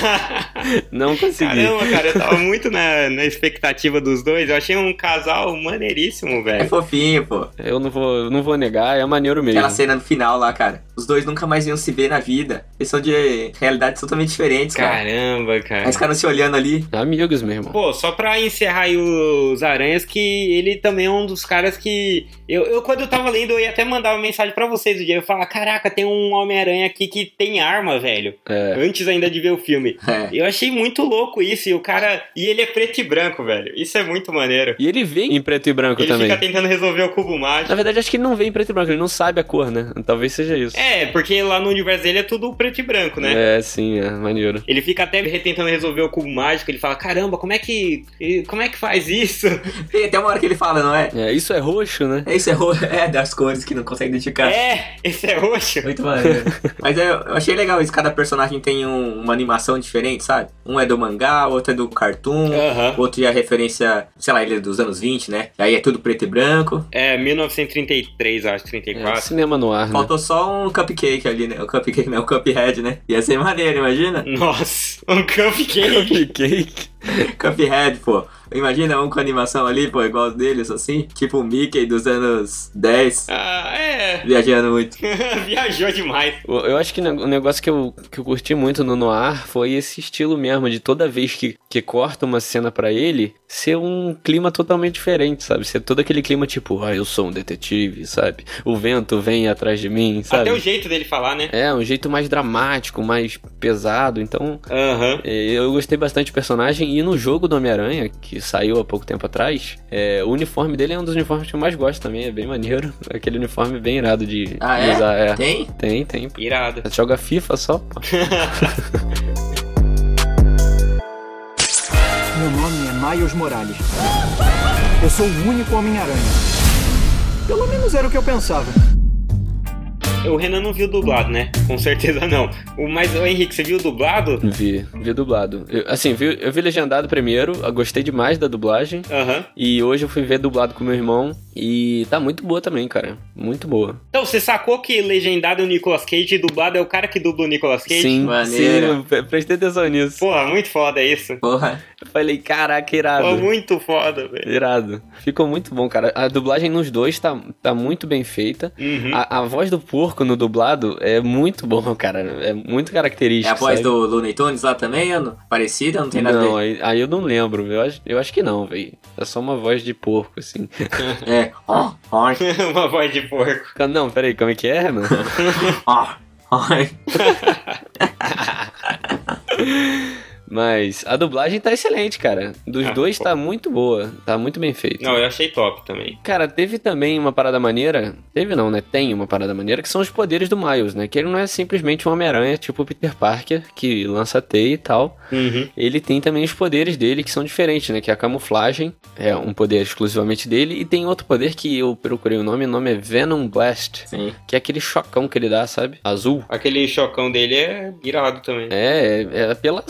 <laughs> não consegui. Caramba, cara, eu tava muito na, na expectativa dos dois. Eu achei um casal maneiríssimo, velho. É fofinho, pô. Eu não vou, não vou negar, é maneiro mesmo. Aquela cena no final lá, cara. Os dois nunca mais iam se ver na vida. Eles são de realidades totalmente diferentes, cara. Caramba, cara. Os caras se olhando ali. Amigos mesmo. Pô, só pra encerrar aí os Aranhas, que ele também é um dos caras que. Eu, eu quando eu tava lendo, eu ia até mandar uma mensagem pra vocês o dia. Eu falar, caraca, tem um Homem-Aranha aqui que tem arma, velho. É. Antes ainda de ver o filme. É. Eu achei muito louco isso. E o cara. E ele é preto e branco, velho. Isso é muito maneiro. E ele vem em preto e branco ele também. Ele fica tentando resolver o cubo mágico. Na verdade, acho que ele não vem em preto e branco, ele não sabe a cor, né? Talvez seja isso. É, porque lá no universo dele é tudo preto e branco, né? É, sim, é maneiro. Ele fica até tentando resolver o cubo mágico, ele fala, caramba, como é que. Como é que faz isso? Tem até uma hora que ele fala, não é? É, isso é roxo, né? É, isso é roxo, é, das cores que não consegue identificar. É, esse é roxo. Muito maneiro. <laughs> Mas é, eu achei legal isso, cada personagem tem um, uma animação diferente, sabe? Um é do mangá, outro é do cartoon, outro é referência, sei lá, ele é dos anos 20, né? Aí é tudo preto e branco. É, 1933, acho, 34. É, cinema no ar, né? Faltou né? só um cupcake ali, né? O cupcake, né? O cuphead, né? Ia ser maneiro, imagina? Nossa, um cupcake. cupcake. <laughs> Cuphead, pô. Imagina um com animação ali, pô, igual os deles, assim. Tipo o Mickey dos anos 10. Ah, é. <laughs> Viajando muito. Viajou demais. Eu acho que o negócio que eu, que eu curti muito no Noir foi esse estilo mesmo, de toda vez que, que corta uma cena para ele, ser um clima totalmente diferente, sabe? Ser todo aquele clima tipo, ah, eu sou um detetive, sabe? O vento vem atrás de mim, sabe? Até o jeito dele falar, né? É, um jeito mais dramático, mais pesado. Então, uhum. eu gostei bastante do personagem. E no jogo do Homem-Aranha, que saiu há pouco tempo atrás, é, o uniforme dele é um dos uniformes que eu mais gosto também, é bem maneiro. <laughs> Aquele uniforme bem irado de, ah, é? usar. É. Tem? Tem, tem. Irado. Você joga FIFA só, pô. <laughs> Miles Morales. Eu sou o único Homem-Aranha. Pelo menos era o que eu pensava. O Renan não viu dublado, né? Com certeza não. O, mas, o Henrique, você viu dublado? Vi, vi dublado. Eu, assim, vi, eu vi legendado primeiro, gostei demais da dublagem. Uhum. E hoje eu fui ver dublado com meu irmão. E tá muito boa também, cara. Muito boa. Então, você sacou que legendado é o Nicolas Cage e dublado é o cara que dubla o Nicolas Cage? Sim, Maneiro. sim, prestei atenção nisso. Porra, muito foda isso. Porra. Eu falei, caraca, irado. Pô, muito foda, velho. Irado. Ficou muito bom, cara. A dublagem nos dois tá, tá muito bem feita. Uhum. A, a voz do porco no dublado é muito bom, <laughs> cara. É muito característico. É a voz sabe? do Looney Tunes lá também? Parecida? Não tem nada não, a ver? Aí, aí eu não lembro. Eu acho, eu acho que não, velho. É só uma voz de porco, assim. <laughs> <laughs> é. Oh, <laughs> oh. uma voz de porco. Não, peraí, como é que é, mano? <laughs> <laughs> Mas a dublagem tá excelente, cara. Dos ah, dois pô. tá muito boa. Tá muito bem feito. Não, eu achei top também. Cara, teve também uma parada maneira. Teve não, né? Tem uma parada maneira que são os poderes do Miles, né? Que ele não é simplesmente um Homem-Aranha tipo o Peter Parker, que lança teia e tal. Uhum. Ele tem também os poderes dele que são diferentes, né? Que é a camuflagem. É um poder exclusivamente dele. E tem outro poder que eu procurei o nome. O nome é Venom Blast. Sim. Que é aquele chocão que ele dá, sabe? Azul. Aquele chocão dele é irado também. É, é apela,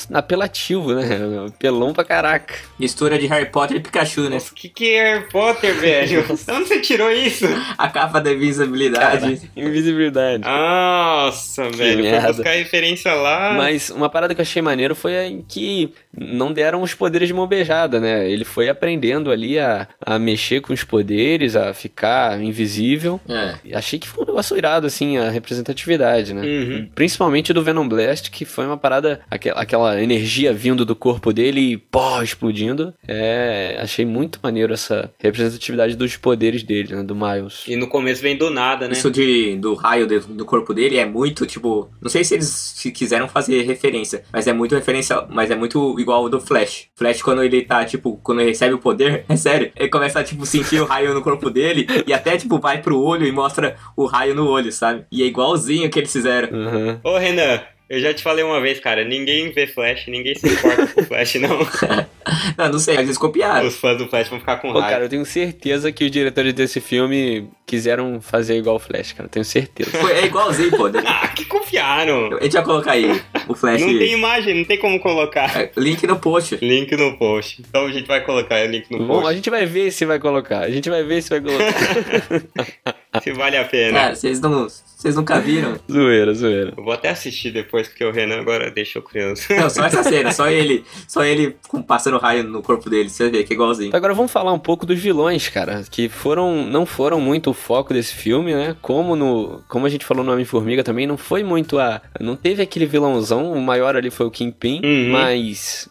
apelativo, né? Pelão pra caraca. Mistura de Harry Potter e Pikachu, né? Nossa, que que é Harry Potter, velho? <laughs> Onde você tirou isso? A capa da invisibilidade. Cara, invisibilidade. Nossa, que velho. Merda. Foi buscar referência lá. Mas uma parada que eu achei maneiro foi que não deram os poderes de mão beijada, né? Ele foi aprendendo ali a, a mexer com os poderes, a ficar invisível. É. Achei que foi um negócio irado, assim, a representatividade, né? Uhum. Principalmente do Venom Blast, que foi uma parada, aquela, aquela energia vindo do corpo dele e pó, explodindo. É, achei muito maneiro essa representatividade dos poderes dele, né? Do Miles. E no começo vem do nada, né? Isso de, do raio de, do corpo dele é muito, tipo, não sei se eles quiseram fazer referência, mas é muito referência, mas é muito igual ao do Flash. Flash, quando ele tá, tipo, quando ele recebe o poder, <laughs> é sério, ele começa a, tipo, sentir o raio no corpo dele e até, tipo, vai pro olho e mostra o raio no olho, sabe? E é igualzinho que eles fizeram. Uhum. Ô, Renan, eu já te falei uma vez, cara, ninguém vê Flash, ninguém se importa com Flash, não. <laughs> não, não sei, eles copiaram. Os fãs do Flash vão ficar com Pô, raiva. cara, eu tenho certeza que os diretores desse filme quiseram fazer igual o Flash, cara, tenho certeza. Foi, é igualzinho, pô. <laughs> ah, que confiaram. A gente vai colocar aí o Flash. Não tem imagem, não tem como colocar. É, link no post. Link no post. Então a gente vai colocar o link no Bom, post. a gente vai ver se vai colocar. A gente vai ver se vai colocar. <laughs> se vale a pena. Cara, vocês não, vocês nunca viram? <laughs> zoeira, zoeira. Eu vou até assistir depois, porque o Renan agora deixou criança. Não, só essa <laughs> cena, só ele, só ele passando raio no corpo dele, você vê que é igualzinho. Agora vamos falar um pouco dos vilões, cara, que foram não foram muito o foco desse filme, né? Como no, como a gente falou no Homem-Formiga também, não foi muito a, não teve aquele vilãozão, o maior ali foi o Kingpin, Uhum. mas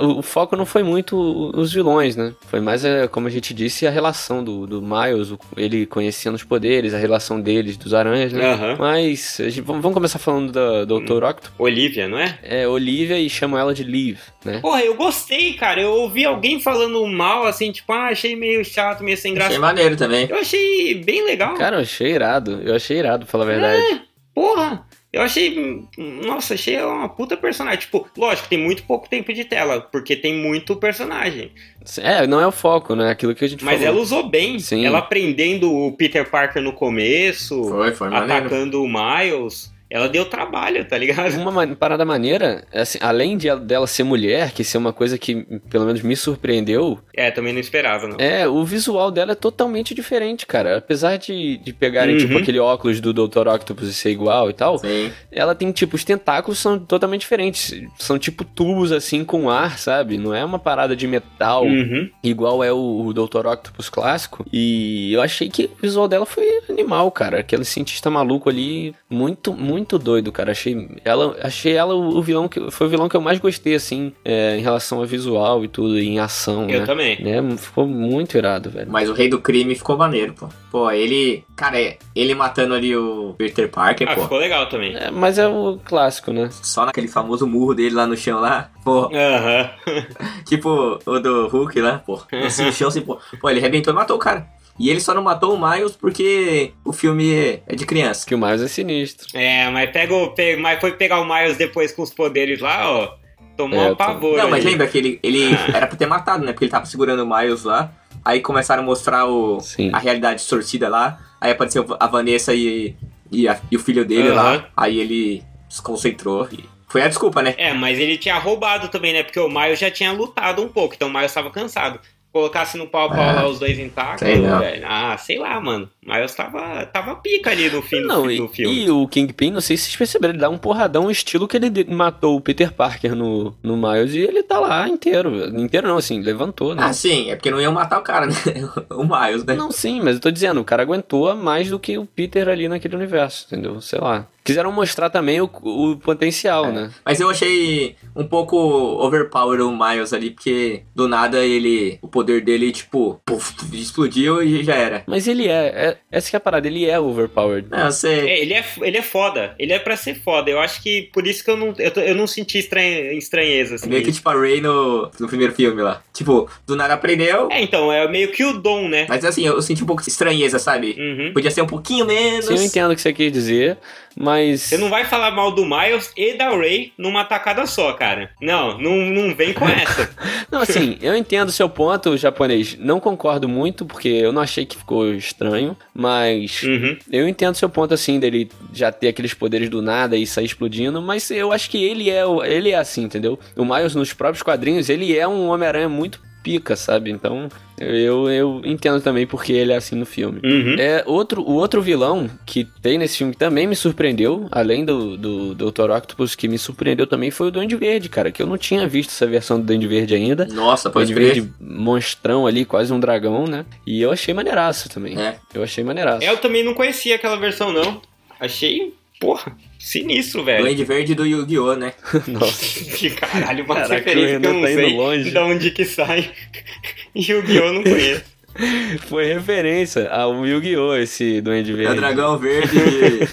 o foco não foi muito os vilões, né? Foi mais, é, como a gente disse, a relação do, do Miles, o- ele conhecendo os poderes, a relação deles, dos aranhas, né? Aham. Mas a gente- vamos começar falando da Dr. Octopus. Olivia, não é? É Olivia e chamam ela de Liv, né? Porra, eu gostei, cara. Eu ouvi alguém falando mal, assim, tipo, ah, achei meio chato, meio sem graça. Achei maneiro também. Eu achei bem legal. Cara, eu achei irado. Eu achei irado, pra falar a verdade. Porra! Eu achei. Nossa, achei ela uma puta personagem. Tipo, lógico, tem muito pouco tempo de tela, porque tem muito personagem. É, não é o foco, né? Aquilo que a gente Mas falou. ela usou bem. Sim. Ela prendendo o Peter Parker no começo, Foi, foi maneiro. atacando o Miles. Ela deu trabalho, tá ligado? Uma ma- parada maneira, assim, além de ela- dela ser mulher, que isso é uma coisa que pelo menos me surpreendeu, É, também não esperava, não. é, o visual dela é totalmente diferente, cara. Apesar de, de pegarem, Uhum. tipo, aquele óculos do Dr. Octopus e ser igual e tal, Sim. ela tem, tipo, os tentáculos são totalmente diferentes. São tipo tubos, assim, com ar, sabe? Não é uma parada de metal. Uhum. igual é o, o Dr. Octopus clássico. E eu achei que o visual dela foi animal, cara. Aquele cientista maluco ali, muito, muito doido, cara. Achei ela, achei ela o, vilão que foi o vilão que eu mais gostei, assim, é, em relação ao visual e tudo, em ação, Eu né? também. Né? Ficou muito irado, velho. Mas o rei do crime ficou maneiro, pô. Pô, ele. Cara, é- ele matando ali o Peter Parker, Ah, pô. ficou legal também. É, mas é o clássico, né? Só naquele famoso murro dele lá no chão lá. Pô, Aham. <laughs> tipo o do Hulk lá, pô. Assim, no chão assim, pô. Pô, ele arrebentou e matou o cara. E ele só não matou o Miles porque o filme é de criança. Que o Miles é sinistro. É, mas, pega o, pe- mas foi pegar o Miles depois com os poderes lá, ó. Tomou É, um pavor. Não, mas lembra que ele, ele era pra ter matado, né? Porque ele tava segurando o Miles lá. Aí começaram a mostrar o, Sim. a realidade distorcida lá. Aí apareceu a Vanessa e, e, a- e o filho dele Aham. lá. Aí ele se concentrou. E foi a desculpa, né? É, mas ele tinha roubado também, né? Porque o Miles já tinha lutado um pouco, então o Miles tava cansado. Colocasse no pau a pau É. lá os dois intactos, Sei velho. Ah, sei lá, mano. O Miles tava, tava pica ali no fim do, Não, fi- e, do filme. e o Kingpin, não sei se vocês perceberam, ele dá um porradão, estilo que ele matou o Peter Parker no, no Miles e ele tá lá inteiro. Inteiro não, assim, levantou, né? Ah, sim, é porque não iam matar o cara, né? <laughs> o Miles, né? Não, sim, mas eu tô dizendo, o cara aguentou mais do que o Peter ali naquele universo, entendeu? Sei lá. Quiseram mostrar também o, o potencial, É. né? Mas eu achei um pouco overpower o Miles ali, porque do nada ele. O poder dele, tipo, puf, explodiu e já era. Mas ele é, é- essa que é a parada, ele é overpowered. Não, eu sei. É, ele é, ele é foda. Ele é pra ser foda. Eu acho que por isso que eu não, eu, tô- eu não senti estranhe- estranheza, assim. Meio que tipo a Ray no, no primeiro filme lá. Tipo, do nada aprendeu. É, então, é meio que o dom, né? Mas assim, eu senti um pouco de estranheza, sabe? Uhum. Podia ser um pouquinho menos. Sim, eu entendo o que você quer dizer, mas. Você não vai falar mal do Miles e da Ray numa tacada só, cara. Não, não, não vem com essa. <laughs> Não, assim, eu entendo o seu ponto, japonês. Não concordo muito, porque eu não achei que ficou estranho, mas Uhum. eu entendo o seu ponto, assim, dele já ter aqueles poderes do nada e sair explodindo, mas eu acho que ele é, ele é assim, entendeu? O Miles, nos próprios quadrinhos, ele é um Homem-Aranha muito pica, sabe? Então, eu, eu entendo também porque ele é assim no filme. Uhum. É, outro, o outro vilão que tem nesse filme que também me surpreendeu, além do, do, do Dr. Octopus, que me surpreendeu também foi o Duende Verde, cara, que eu não tinha visto essa versão do Duende Verde ainda. Nossa, pode Duende. Verde monstrão ali, quase um dragão, né? E eu achei maneiraço também. É. Eu achei maneiraço. Eu também não conhecia aquela versão, não. Achei, porra, sinistro, velho. Duende Verde do Yu-Gi-Oh, né? <laughs> Nossa. Que caralho, uma Caraca, referência que eu não tá indo sei longe. de onde que sai. <laughs> Yu-Gi-Oh! não conheço. <laughs> Foi referência ao Yu-Gi-Oh! esse Duende É o Verde. dragão verde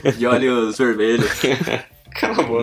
de, de olhos vermelhos.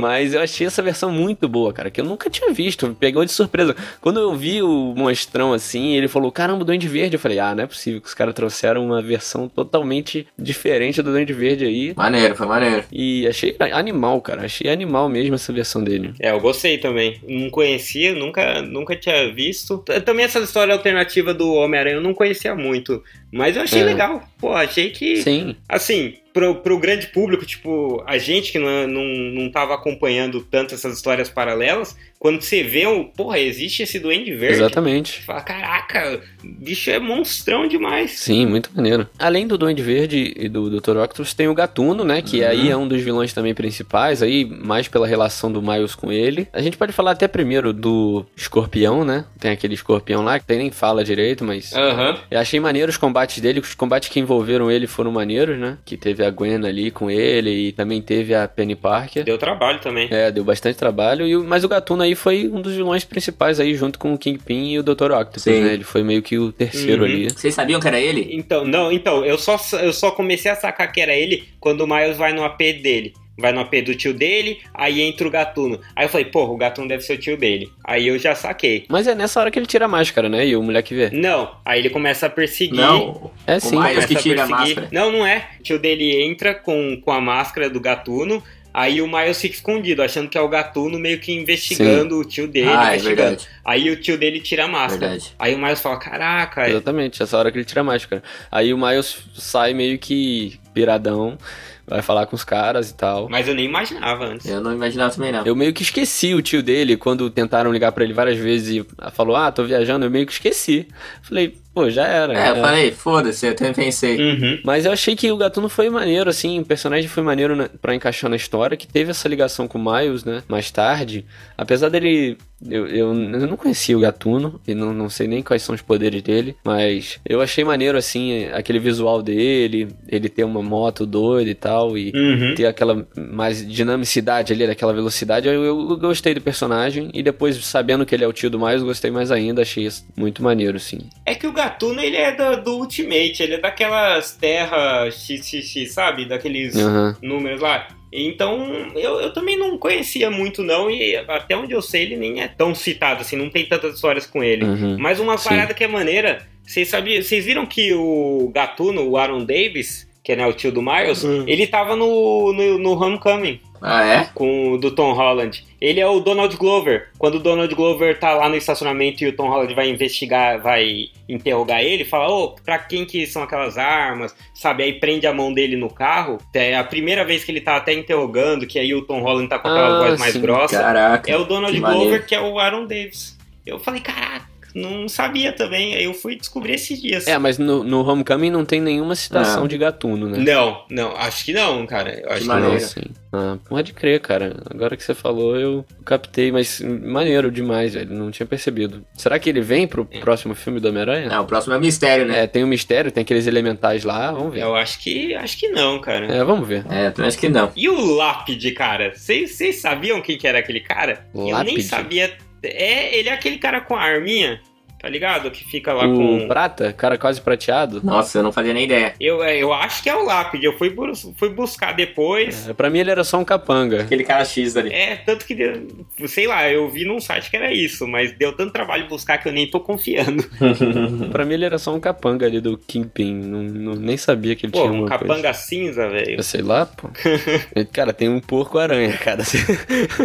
Mas eu achei essa versão muito boa, cara, que eu nunca tinha visto, me pegou de surpresa. Quando eu vi o monstrão assim, ele falou, caramba, o Duende Verde, eu falei, ah, não é possível que os caras trouxeram uma versão totalmente diferente do Duende Verde aí. Maneiro, foi maneiro. E achei animal, cara, achei animal mesmo essa versão dele. É, eu gostei também. Não conhecia, nunca, nunca tinha visto. Também essa história alternativa do Homem-Aranha eu não conhecia muito. Mas eu achei É. legal. Pô, achei que. Sim, Assim, pro, pro grande público, tipo, a gente que não, não, não tava acompanhando tanto essas histórias paralelas, quando você vê um, porra, existe esse Duende Verde. Exatamente. Você fala, caraca, bicho é monstrão demais. Sim, muito maneiro. Além do Duende Verde e do Dr. Octopus, tem o Gatuno, né? Que uhum. aí é um dos vilões também principais, aí mais pela relação do Miles com ele. A gente pode falar até primeiro do Escorpião, né? Tem aquele escorpião lá que nem fala direito, mas. Uhum. Eu achei maneiro os combates dele, os combates que envolveram ele foram maneiros, né? Que teve a Gwen ali com ele e também teve a Penny Parker. Deu trabalho também. É, deu bastante trabalho. E, mas o Gatuno aí foi um dos vilões principais aí, junto com o Kingpin e o Dr. Octopus, Sim. né? Ele foi meio que o terceiro uhum. ali. Vocês sabiam que era ele? Então, não, então, eu só, eu só comecei a sacar que era ele quando o Miles vai no AP dele. Vai no AP do tio dele, aí entra o gatuno. Aí eu falei, porra, o gatuno deve ser o tio dele. Aí eu já saquei. Mas é nessa hora que ele tira a máscara, né? E o moleque vê. Não, aí ele começa a perseguir. Não, é sim. O Miles que tira a, a máscara. Não, não é. O tio dele entra com, com a máscara do gatuno. Aí o Miles fica escondido, achando que é o gatuno meio que investigando Sim. o tio dele. Ah, é Aí o tio dele tira a máscara. Verdade. Aí o Miles fala, caraca. Exatamente, essa hora que ele tira a máscara. Aí o Miles sai meio que piradão vai falar com os caras e tal. Mas eu nem imaginava antes. Eu não imaginava também não. Eu meio que esqueci o tio dele quando tentaram ligar para ele várias vezes e falou: "Ah, tô viajando", eu meio que esqueci. Falei: Pô, já era. É, eu falei, foda-se, eu também pensei. Uhum. Mas eu achei que o Gatuno foi maneiro, assim, o personagem foi maneiro na, pra encaixar na história, que teve essa ligação com o Miles, né, mais tarde. Apesar dele eu, eu, eu, não conhecia o Gatuno e não, não sei nem quais são os poderes dele, mas eu achei maneiro, assim, aquele visual dele, ele ter uma moto doida e tal, e uhum. ter aquela mais dinamicidade ali, daquela velocidade. Eu, eu, gostei do personagem e depois, sabendo que ele é o tio do Miles, gostei mais ainda, achei muito maneiro, assim. É que o Gatuno, ele é do, do Ultimate, ele é daquelas terras XXX, sabe? Daqueles uhum. números lá. Então, eu, eu também não conhecia muito, não, e até onde eu sei, ele nem é tão citado, assim, não tem tantas histórias com ele. Uhum, Mas uma sim. parada que é maneira, vocês sabiam, vocês viram que o Gatuno, o Aaron Davis, que é né, o tio do Miles, uhum. ele tava no, no, no Homecoming. Ah, é? Com o do Tom Holland. Ele é o Donald Glover. Quando o Donald Glover tá lá no estacionamento e o Tom Holland vai investigar, vai interrogar ele, fala, ô, oh, pra quem que são aquelas armas? Sabe? Aí prende a mão dele no carro. É a primeira vez que ele tá até interrogando, que aí o Tom Holland tá com aquela ah, voz mais grossa. Caraca. É o Donald Glover, maneiro. que é o Aaron Davis. Eu falei, caraca não sabia também. Aí eu fui descobrir esses dias. É, mas no, no Homecoming não tem nenhuma citação de gatuno, né? Não, não, acho que não, cara. Eu acho que, que não. Sim. Ah, pode crer, cara. Agora que você falou, eu captei, mas maneiro demais, velho. Não tinha percebido. Será que ele vem pro é. próximo filme do Homem-Aranha? Não, o próximo é o mistério, né? É, tem o um mistério, tem aqueles elementais lá, vamos ver. Eu acho que acho que não, cara. É, vamos ver. É, acho que não. E o Lápide, cara? Vocês sabiam quem que era aquele cara? Lápide. Eu nem sabia. É, ele é aquele cara com a arminha tá ligado? Que fica lá o com. Prata? Cara quase prateado? Nossa, eu não fazia nem ideia. Eu, é, eu acho que é o lápide. Eu fui, fui buscar depois. É, pra mim ele era só um capanga. Aquele cara X ali. É, tanto que, sei lá, eu vi num site que era isso, mas deu tanto trabalho buscar que eu nem tô confiando. <laughs> pra mim ele era só um capanga ali do Kingpin. Não, não nem sabia que ele pô, tinha um capanga coisa. cinza, velho. Eu sei lá, pô. <laughs> cara, tem um porco-aranha, cara.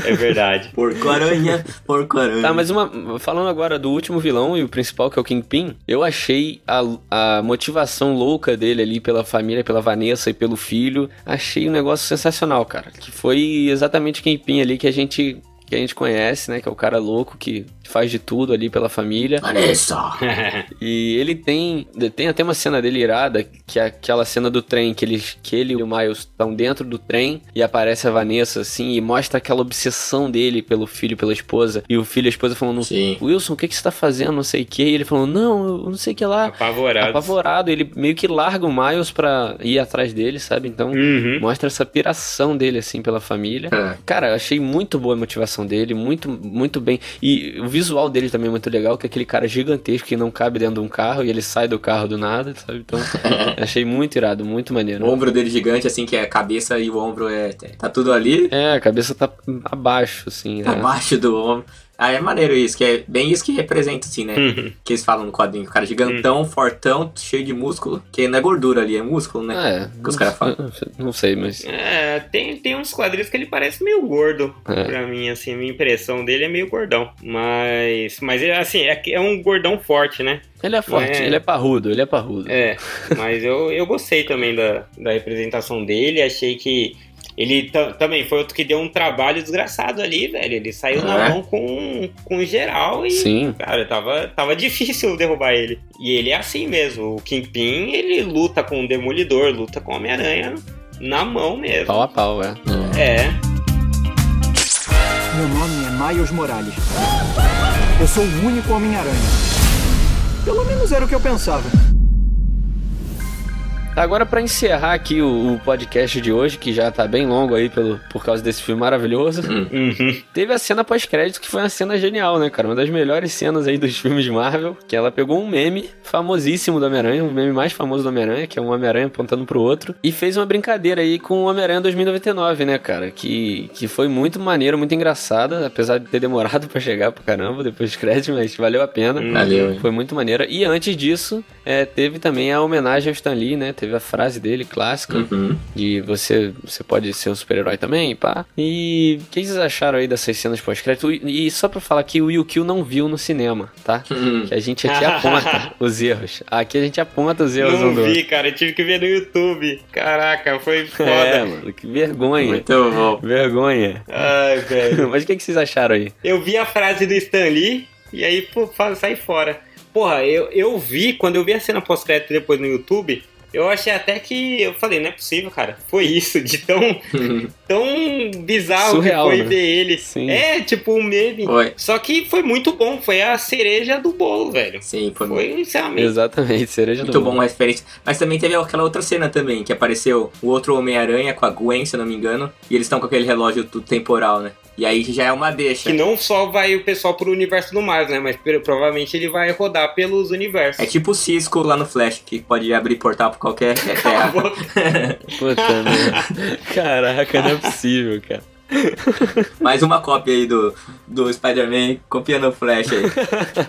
é verdade. Porco-aranha, porco-aranha. Tá, mas uma, falando agora do último vilão e principal, que é o Kingpin, eu achei a, a motivação louca dele ali pela família, pela Vanessa e pelo filho, achei um negócio sensacional, cara. Que foi exatamente o Kingpin ali que a gente que a gente conhece, né? Que é o cara louco que faz de tudo ali pela família. Vanessa! <laughs> e ele tem. Tem até uma cena dele irada, que é aquela cena do trem, que ele, que ele e o Miles estão dentro do trem e aparece a Vanessa, assim, e mostra aquela obsessão dele pelo filho, pela esposa. E o filho e a esposa falando: Sim. Wilson, o que, que você tá fazendo? Não sei o que. E ele falando: Não, eu não sei o que lá. Apavorado. Apavorado. Ele meio que larga o Miles pra ir atrás dele, sabe? Então, uhum. mostra essa piração dele, assim, pela família. É. Cara, eu achei muito boa a motivação dele, muito, muito bem. E o visual dele também é muito legal, que é aquele cara gigantesco que não cabe dentro de um carro e ele sai do carro do nada, sabe? Então, <laughs> achei muito irado, muito maneiro. O ombro dele gigante, assim, que é a cabeça e o ombro é. Tá tudo ali. É, a cabeça tá abaixo, assim. Tá né? Abaixo do ombro. Ah, é maneiro isso, que é bem isso que representa, assim, né? Uhum. Que eles falam no quadrinho. O cara gigantão, uhum. fortão, cheio de músculo. Que não é gordura ali, é músculo, né? É. Que os caras falam. Não sei, mas. É, tem, tem uns quadrinhos que ele parece meio gordo. É. Pra mim, assim, a minha impressão dele é meio gordão. Mas. Mas, assim, é, é um gordão forte, né? Ele é forte, é... ele é parrudo, ele é parrudo. É, mas eu, eu gostei também da, da representação dele. Achei que ele também foi outro que deu um trabalho desgraçado ali, velho. Ele saiu é. na mão com, com geral e, Sim. cara, tava, tava <laughs> difícil derrubar ele. E ele é assim mesmo. O Kingpin, ele luta com o Demolidor, luta com o Homem-Aranha na mão mesmo. Pau a pau, é. É. Meu nome é Miles Morales. Eu sou o único Homem-Aranha. Pelo menos era o que eu pensava. Agora, para encerrar aqui o, o, podcast de hoje, que já tá bem longo aí pelo, por causa desse filme maravilhoso, uhum. teve a cena pós-crédito, que foi uma cena genial, né, cara? Uma das melhores cenas aí dos filmes de Marvel, que ela pegou um meme famosíssimo do Homem-Aranha, um meme mais famoso do Homem-Aranha, que é um Homem-Aranha apontando pro outro, e fez uma brincadeira aí com o Homem-Aranha 2099, né, cara? Que, que foi muito maneiro, muito engraçada, apesar de ter demorado para chegar pro caramba depois dos créditos, mas valeu a pena. Valeu. Foi muito maneira. E antes disso, é, teve também a homenagem ao Stan Lee, né? Teve a frase dele clássica uhum. de você, você pode ser um super-herói também, pá. E o que vocês acharam aí dessas cenas pós-crédito? E só pra falar que o Yukio não viu no cinema, tá? Uhum. Que a gente aqui aponta <laughs> os erros. Aqui a gente aponta os erros Não vi, cara. Eu tive que ver no YouTube. Caraca, foi foda. É, mano, que vergonha. Muito bom. Vergonha. Ai, velho. <laughs> Mas o que, que vocês acharam aí? Eu vi a frase do Stan Lee e aí, pô, sai fora. Porra, eu, eu vi, quando eu vi a cena pós-crédito depois no YouTube, eu achei até que. Eu falei, não é possível, cara. Foi isso, de tão. <laughs> tão bizarro Surreal, que foi né? ver ele. Sim. É, tipo um meme. Foi. Só que foi muito bom. Foi a cereja do bolo, velho. Sim, foi, foi muito. Exatamente. Exatamente, cereja muito do bolo. Muito bom a referência. Mas também teve aquela outra cena também, que apareceu o outro Homem-Aranha com a Gwen, se eu não me engano. E eles estão com aquele relógio do temporal, né? E aí já é uma deixa. Que não só vai o pessoal pro universo do Miles, né? Mas provavelmente ele vai rodar pelos universos. É tipo o Cisco lá no Flash, que pode abrir portal pra qualquer <laughs> terra. <laughs> Puta merda. Caraca, não é possível, cara. <laughs> Mais uma cópia aí do, do Spider-Man copiando o Flash aí.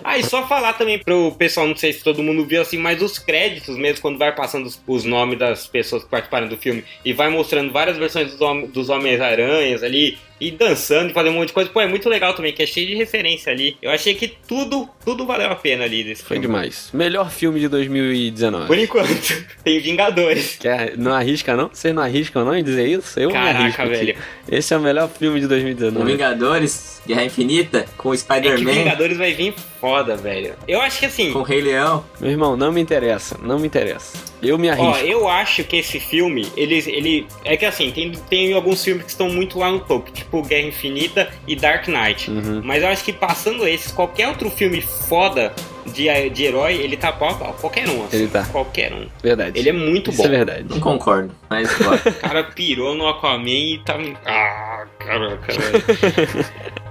ah, e só falar também pro pessoal, não sei se todo mundo viu assim, mas os créditos mesmo, quando vai passando os, os nomes das pessoas que participaram do filme e vai mostrando várias versões dos, dos Homens-Aranhas ali, e dançando e fazendo um monte de coisa. Pô, é muito legal também, que é cheio de referência ali. Eu achei que tudo, tudo valeu a pena ali desse Foi filme. demais. Melhor filme de 2019. Por enquanto. <laughs> Tem Vingadores. Quer, não arrisca não? Vocês não arriscam não em dizer isso? Eu Caraca, arrisco velho. Aqui. Esse é o melhor filme de 2019. Vingadores, Guerra Infinita, com Spider-Man. É Vingadores vai vir foda, velho. Eu acho que assim... Com o Rei Leão. Meu irmão, não me interessa. Não me interessa. Eu me arrisco. Ó, eu acho que esse filme, ele, ele é que assim, tem, tem alguns filmes que estão muito lá no topo, tipo Guerra Infinita e Dark Knight. Uhum. Mas eu acho que passando esses, qualquer outro filme foda de, de herói, ele tá pau a pau. Qualquer um, assim. Ele tá. Qualquer um. Verdade. Ele é muito Isso bom. é verdade. Não concordo, mas <laughs> O cara pirou no Aquaman e tá. Ah, caraca, velho. <laughs>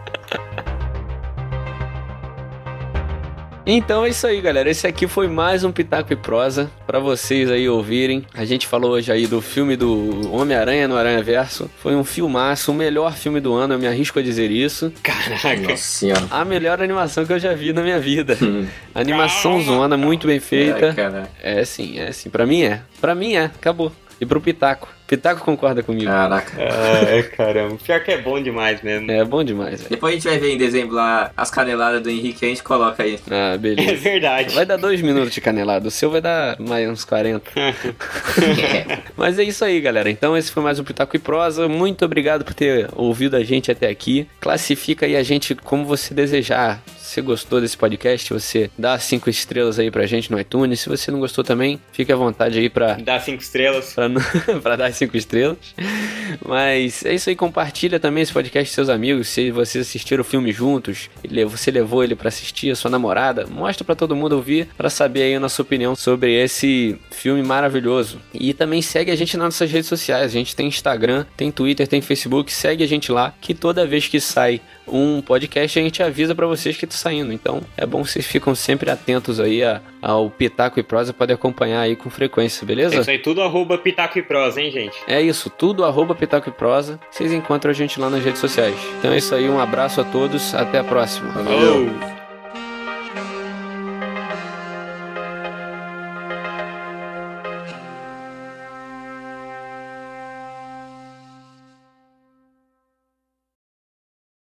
Então é isso aí, galera. Esse aqui foi mais um Pitaco e Prosa para vocês aí ouvirem. A gente falou hoje aí do filme do Homem-Aranha no Aranha Verso. Foi um filmaço, o melhor filme do ano, eu me arrisco a dizer isso. Caraca. Senhora. A melhor animação que eu já vi na minha vida. <laughs> animação zona, muito bem feita. É, é sim, é sim. Pra mim é. Pra mim é. Acabou. E pro Pitaco. Pitaco concorda comigo. Caraca. Ai, caramba. Pior que é bom demais mesmo. É bom demais, velho. Depois a gente vai ver em dezembro lá as caneladas do Henrique a gente coloca aí. Ah, beleza. É verdade. Vai dar dois minutos de canelada. O seu vai dar mais uns 40. <laughs> <laughs> Mas é isso aí, galera. Então esse foi mais um Pitaco e Prosa. Muito obrigado por ter ouvido a gente até aqui. Classifica aí a gente como você desejar. Se você gostou desse podcast, você dá cinco estrelas aí pra gente no iTunes. Se você não gostou também, fique à vontade aí pra... Dá cinco estrelas. Pra, <laughs> pra dar cinco estrelas. Mas é isso aí, compartilha também esse podcast com seus amigos. Se vocês assistiram o filme juntos, você levou ele para assistir, a sua namorada, mostra para todo mundo ouvir para saber aí a nossa opinião sobre esse filme maravilhoso. E também segue a gente nas nossas redes sociais. A gente tem Instagram, tem Twitter, tem Facebook. Segue a gente lá, que toda vez que sai um podcast, a gente avisa para vocês que tá saindo. Então é bom que vocês ficam sempre atentos aí a, ao Pitaco e Prosa, podem acompanhar aí com frequência, beleza? É isso aí, tudo arroba Pitaco e Prosa, hein, gente? É isso, tudo arroba Pitaco e Prosa. Vocês encontram a gente lá nas redes sociais. Então é isso aí, um abraço a todos, até a próxima. Valeu.